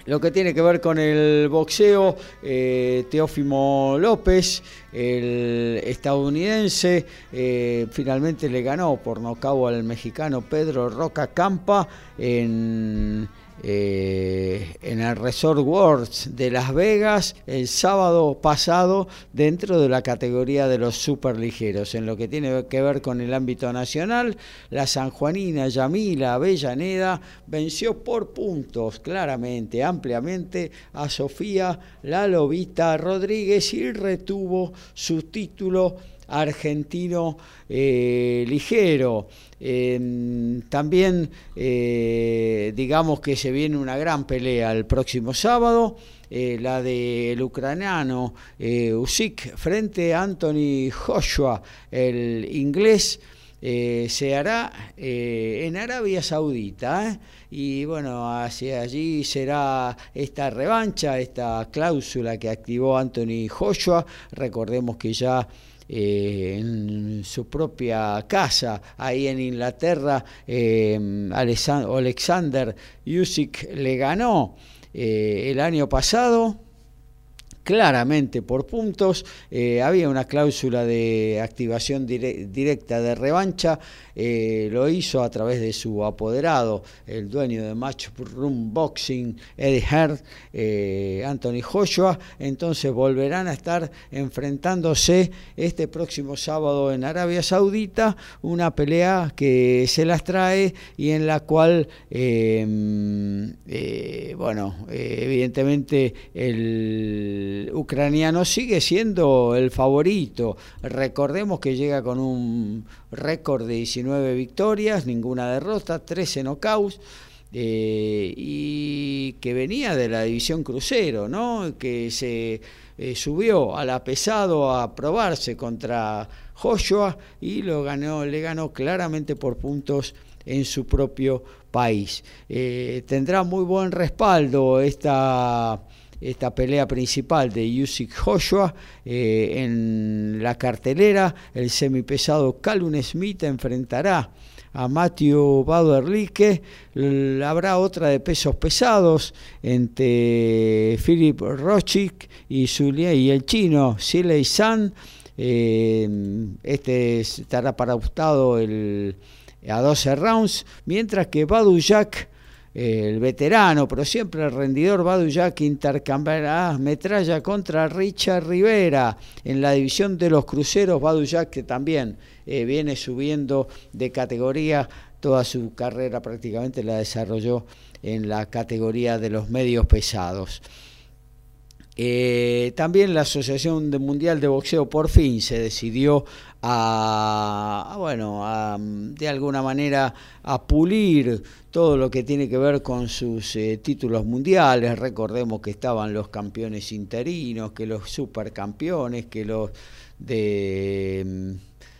Lo que tiene que ver con el boxeo, eh, Teófimo López, el estadounidense, eh, finalmente le ganó por nocao al mexicano Pedro Roca Campa en eh, en el Resort Worlds de Las Vegas el sábado pasado dentro de la categoría de los superligeros. En lo que tiene que ver con el ámbito nacional, la sanjuanina Yamila Avellaneda venció por puntos claramente, ampliamente a Sofía La Lobita Rodríguez y retuvo su título argentino eh, ligero. Em, también eh, digamos que se viene una gran pelea el próximo sábado. Eh, la del ucraniano Usyk frente a Anthony Joshua, el inglés. se hará en Arabia Saudita y bueno, hacia allí será esta revancha, esta cláusula que activó Anthony Joshua. Recordemos que ya eh, en su propia casa, ahí en Inglaterra, eh, Alexander Usyk le ganó eh, el año pasado claramente por puntos. había una cláusula de activación directa de revancha eh, lo hizo a través de su apoderado, el dueño de Matchroom Boxing, Eddie Hart, eh, Anthony Joshua. Entonces volverán a estar enfrentándose este próximo sábado en Arabia Saudita, una pelea que se las trae y en la cual, em, eh, bueno, evidentemente el ucraniano sigue siendo el favorito. Recordemos que llega con un récord de 19 victorias, ninguna derrota, 13 knockouts. Eh, y que venía de la división crucero, ¿no? que se eh, subió a la pesado a probarse contra Joshua y lo ganó, le ganó claramente por puntos en su propio país. tendrá muy buen respaldo esta esta pelea principal de Yusik Joshua. en la cartelera, el semipesado Calum Smith enfrentará a Matthew Bauderlique. Habrá otra de pesos pesados entre Philip Rochik y, y el chino Silei San. Eh, este estará para el, a 12 rounds, mientras que Badu el veterano, pero siempre el rendidor Badu Jack intercambiará metralla contra Richard Rivera en la división de los cruceros. Badu Jack que también eh, viene subiendo de categoría, toda su carrera prácticamente la desarrolló en la categoría de los medios pesados. Eh, también la Asociación Mundial de Boxeo por fin se decidió a, bueno, de alguna manera a pulir todo lo que tiene que ver con sus eh, títulos mundiales. Recordemos que estaban los campeones interinos, que los supercampeones, que los de mm,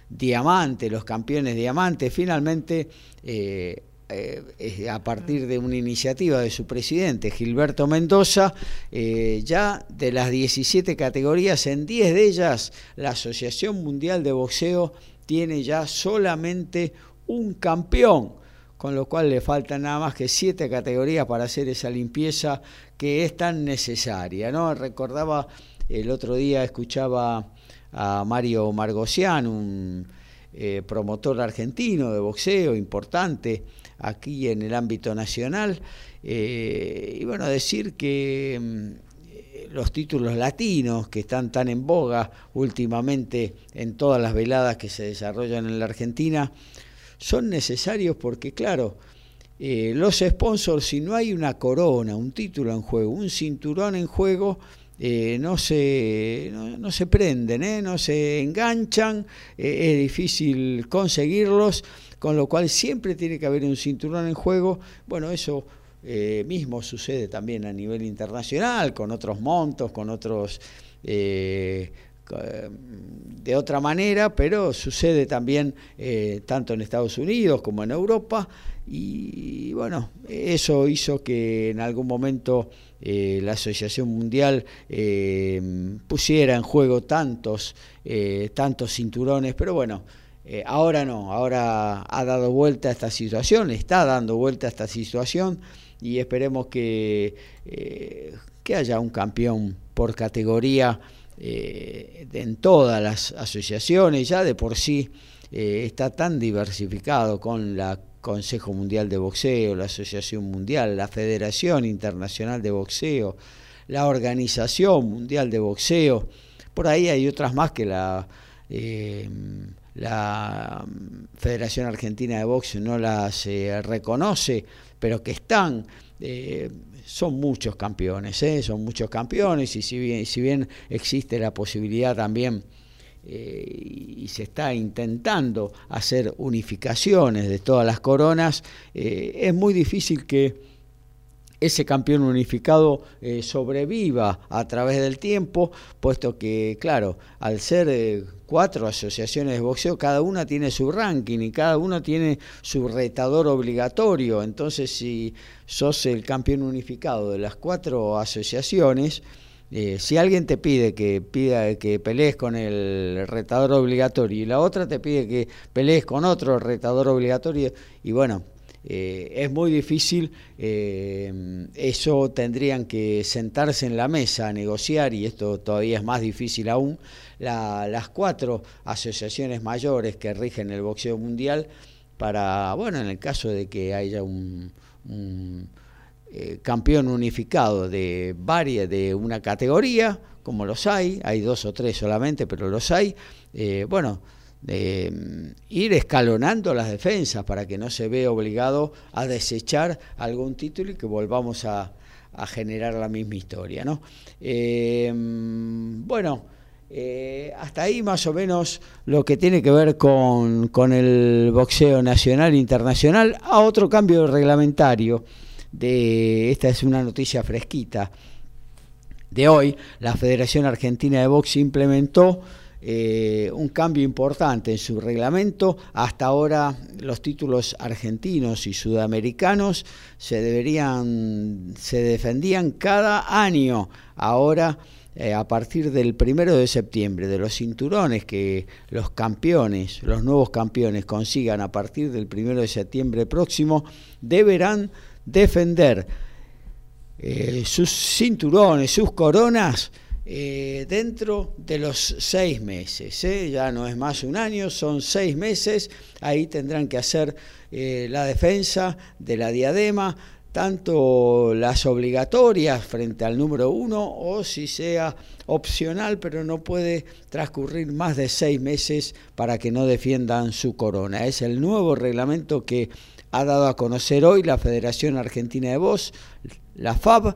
diamante, los campeones diamantes. Finalmente eh, a partir de una iniciativa de su presidente, Gilberto Mendoza, eh, ya de las 17 categorías, en 10 de ellas la Asociación Mundial de Boxeo tiene ya solamente un campeón, con lo cual le faltan nada más que 7 categorías para hacer esa limpieza que es tan necesaria. ¿no? Recordaba el otro día, escuchaba a Mario Margosian, un eh, promotor argentino de boxeo importante, aquí en el ámbito nacional. Eh, y bueno, decir que mm, los títulos latinos que están tan en boga últimamente en todas las veladas que se desarrollan en la Argentina, son necesarios porque, claro, eh, los sponsors, si no hay una corona, un título en juego, un cinturón en juego, eh, no, se, no, se prenden, no se enganchan, es difícil conseguirlos con lo cual siempre tiene que haber un cinturón en juego. Bueno, eso eh, mismo sucede también a nivel internacional, con otros montos, con otros... Eh, de otra manera, pero sucede también eh, tanto en Estados Unidos como en Europa y bueno, eso hizo que en algún momento la Asociación Mundial pusiera en juego tantos, tantos cinturones, pero bueno, eh, ahora no, ahora ha dado vuelta a esta situación, está dando vuelta a esta situación y esperemos que, eh, que haya un campeón por categoría eh, en todas las asociaciones, ya de por sí está tan diversificado con la Consejo Mundial de Boxeo, la Asociación Mundial, la Federación Internacional de Boxeo, la Organización Mundial de Boxeo, por ahí hay otras más que la la mm, Federación Argentina de Boxeo no las eh, reconoce, pero que están, eh, son muchos campeones, eh, son muchos campeones y si bien, si bien existe la posibilidad también y se está intentando hacer unificaciones de todas las coronas, es muy difícil que ese campeón unificado sobreviva a través del tiempo, puesto que, claro, al ser cuatro asociaciones de boxeo, cada una tiene su ranking y cada uno tiene su retador obligatorio. Entonces, si sos el campeón unificado de las cuatro asociaciones, eh, si alguien te pide que pida que pelees con el retador obligatorio y la otra te pide que pelees con otro retador obligatorio, y bueno, eh, es muy difícil, eh, eso tendrían que sentarse en la mesa a negociar y esto todavía es más difícil aún, las cuatro asociaciones mayores que rigen el boxeo mundial para, bueno, en el caso de que haya un, eh, campeón unificado de varias, de una categoría, como los hay, hay dos o tres solamente, pero los hay, bueno, mm, ir escalonando las defensas para que no se vea obligado a desechar algún título y que volvamos a, generar la misma historia. ¿no? Eh, mm, bueno, eh, hasta ahí más o menos lo que tiene que ver con, el boxeo nacional e internacional. A otro cambio reglamentario, esta es una noticia fresquita de hoy, la Federación Argentina de Box implementó eh, un cambio importante en su reglamento. Hasta ahora los títulos argentinos y sudamericanos se deberían, se defendían cada año. Ahora eh, a partir del primero de septiembre, de los cinturones que los campeones, los nuevos campeones consigan a partir del primero de septiembre próximo, deberán defender eh, sus cinturones, sus coronas, eh, dentro de los seis meses. Ya no es más un año, son seis meses. Ahí tendrán que hacer la defensa de la diadema, tanto las obligatorias frente al número uno o si sea opcional, pero no puede transcurrir más de seis meses para que no defiendan su corona. Es el nuevo reglamento que ha dado a conocer hoy la Federación Argentina de Voz, la FAB,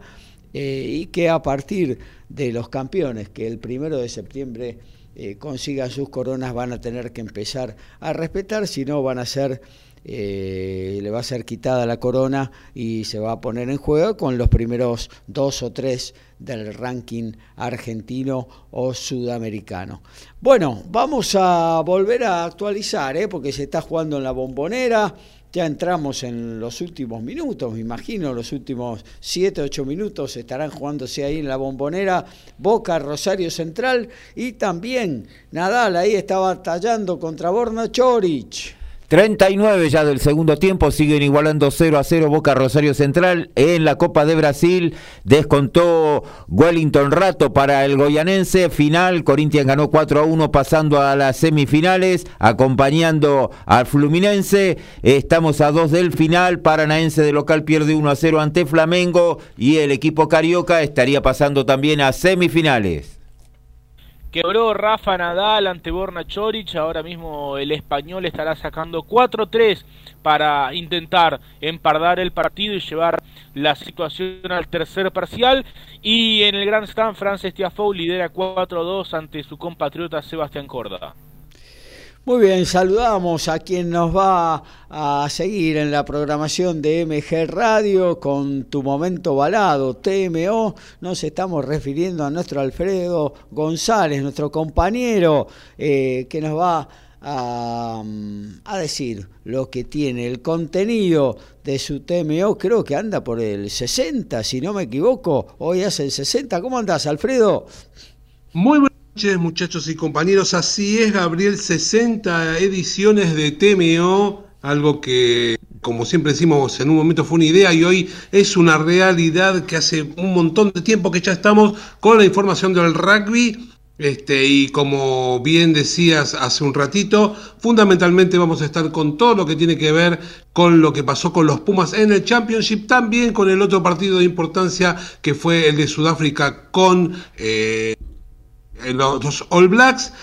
eh, y que a partir de los campeones que el primero de septiembre eh, consigan sus coronas van a tener que empezar a respetar, si no van a ser eh, le va a ser quitada la corona y se va a poner en juego con los primeros dos o tres del ranking argentino o sudamericano. Bueno, vamos a volver a actualizar, ¿eh? porque se está jugando en la bombonera. Ya entramos en los últimos minutos, me imagino, los últimos 7, 8 minutos estarán jugándose ahí en la bombonera Boca, Rosario Central y también Nadal ahí estaba tallando contra Borna Chorich. 39 ya del segundo tiempo, siguen igualando 0 a 0 Boca Rosario Central. En la Copa de Brasil descontó Wellington Rato para el goyanense. Final, Corinthians ganó 4 a 1 pasando a las semifinales, acompañando al Fluminense. Estamos a 2 del final, Paranaense de local pierde 1 a 0 ante Flamengo y el equipo carioca estaría pasando también a semifinales. Quebró Rafa Nadal ante Borna Choric. Ahora mismo el español estará sacando 4-3 para intentar empardar el partido y llevar la situación al tercer parcial. Y en el Grand Slam, Frances Tiafoe lidera 4-2 ante su compatriota Sebastián Corda. Muy bien, saludamos a quien nos va a seguir en la programación de MG Radio con tu momento balado, TMO. Nos estamos refiriendo a nuestro Alfredo González, nuestro compañero, eh, que nos va a, a, decir lo que tiene el contenido de su TMO. Creo que anda por el 60, si no me equivoco. Hoy hace el 60. ¿Cómo andas, Alfredo? Muy buenas noches, muchachos y compañeros. Así es, Gabriel, 60 ediciones de TMO, algo que, como siempre decimos, en un momento fue una idea y hoy es una realidad que hace un montón de tiempo que ya estamos con la información del rugby. Este, y como bien decías hace un ratito, fundamentalmente vamos a estar con todo lo que tiene que ver con lo que pasó con los Pumas en el Championship, también con el otro partido de importancia que fue el de Sudáfrica con eh, los All Blacks.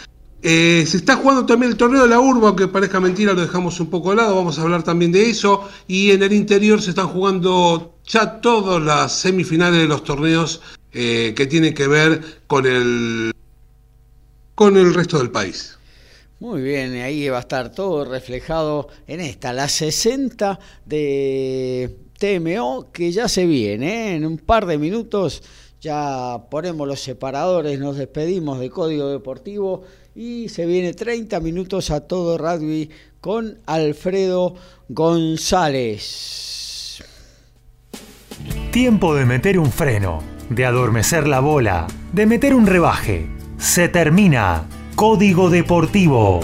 Eh, se está jugando también el torneo de la urba, aunque parezca mentira, lo dejamos un poco de lado, vamos a hablar también de eso. Y en el interior se están jugando ya todas las semifinales de los torneos eh, que tienen que ver con el, con el resto del país. Muy bien, ahí va a estar todo reflejado en esta, la 60 de TMO, que ya se viene, ¿eh? en un par de minutos ya ponemos los separadores, nos despedimos de Código Deportivo y se viene 30 minutos a todo rugby con Alfredo González. Tiempo de meter un freno, de adormecer la bola, de meter un rebaje. Se termina Código Deportivo.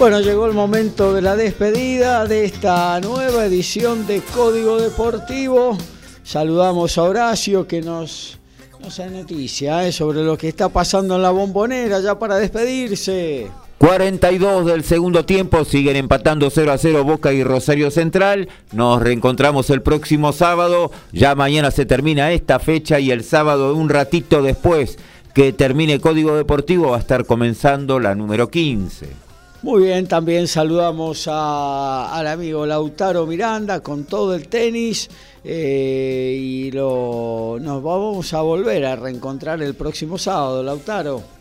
Bueno, llegó el momento de la despedida de esta nueva edición de Código Deportivo. Saludamos a Horacio que nos, nos da noticia eh, sobre lo que está pasando en la bombonera ya para despedirse. 42 del segundo tiempo, siguen empatando 0 a 0 Boca y Rosario Central. Nos reencontramos el próximo sábado. Ya mañana se termina esta fecha y el sábado, un ratito después que termine Código Deportivo, va a estar comenzando la número 15. Muy bien, también saludamos al amigo Lautaro Miranda con todo el tenis eh, y lo, nos vamos a volver a reencontrar el próximo sábado, Lautaro.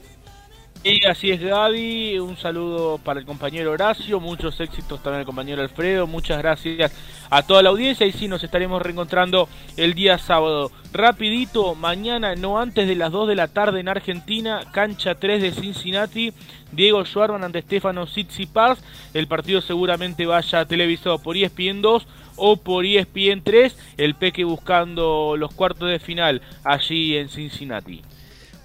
Y así es Gaby, un saludo para el compañero Horacio, muchos éxitos también al compañero Alfredo, muchas gracias a toda la audiencia. Y sí nos estaremos reencontrando el día sábado. Rapidito, mañana no antes de las 2 de la tarde en Argentina, cancha 3 de Cincinnati, Diego Schwarman ante Stefano Tsitsipas, el partido seguramente vaya televisado por ESPN 2 o por ESPN 3, el Peque buscando los cuartos de final allí en Cincinnati.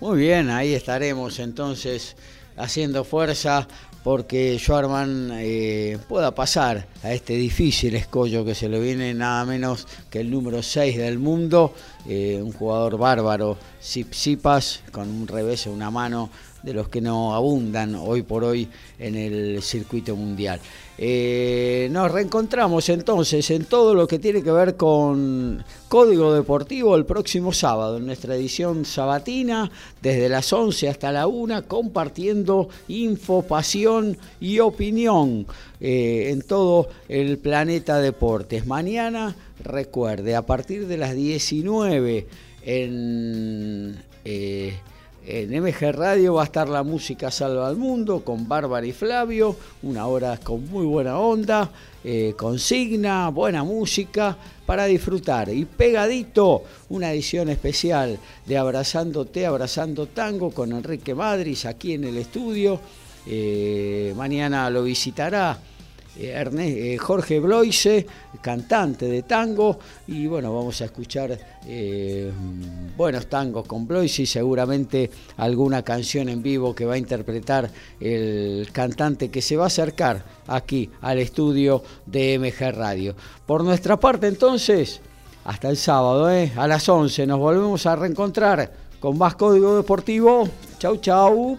Muy bien, ahí estaremos entonces haciendo fuerza porque Schwarman eh, pueda pasar a este difícil escollo que se le viene nada menos que el número 6 del mundo, eh, un jugador bárbaro, Sipas, con un revés, una mano de los que no abundan hoy por hoy en el circuito mundial. Eh, nos reencontramos entonces en todo lo que tiene que ver con Código Deportivo el próximo sábado, en nuestra edición sabatina, desde las 11 hasta la 1, compartiendo info, pasión y opinión eh, en todo el planeta deportes. Mañana, recuerde, a partir de las 19 en... Eh, en MG Radio va a estar la música Salva al Mundo con Bárbara y Flavio, una hora con muy buena onda, eh, consigna, buena música para disfrutar. Y pegadito, una edición especial de Abrazándote, Abrazando Tango con Enrique Madris aquí en el estudio. Eh, mañana lo visitará Jorge Bloise, cantante de tango, y bueno, vamos a escuchar eh, buenos tangos con Bloise y seguramente alguna canción en vivo que va a interpretar el cantante que se va a acercar aquí al estudio de MG Radio. Por nuestra parte entonces, hasta el sábado, a las 11 nos volvemos a reencontrar con más Código Deportivo. Chau, chau.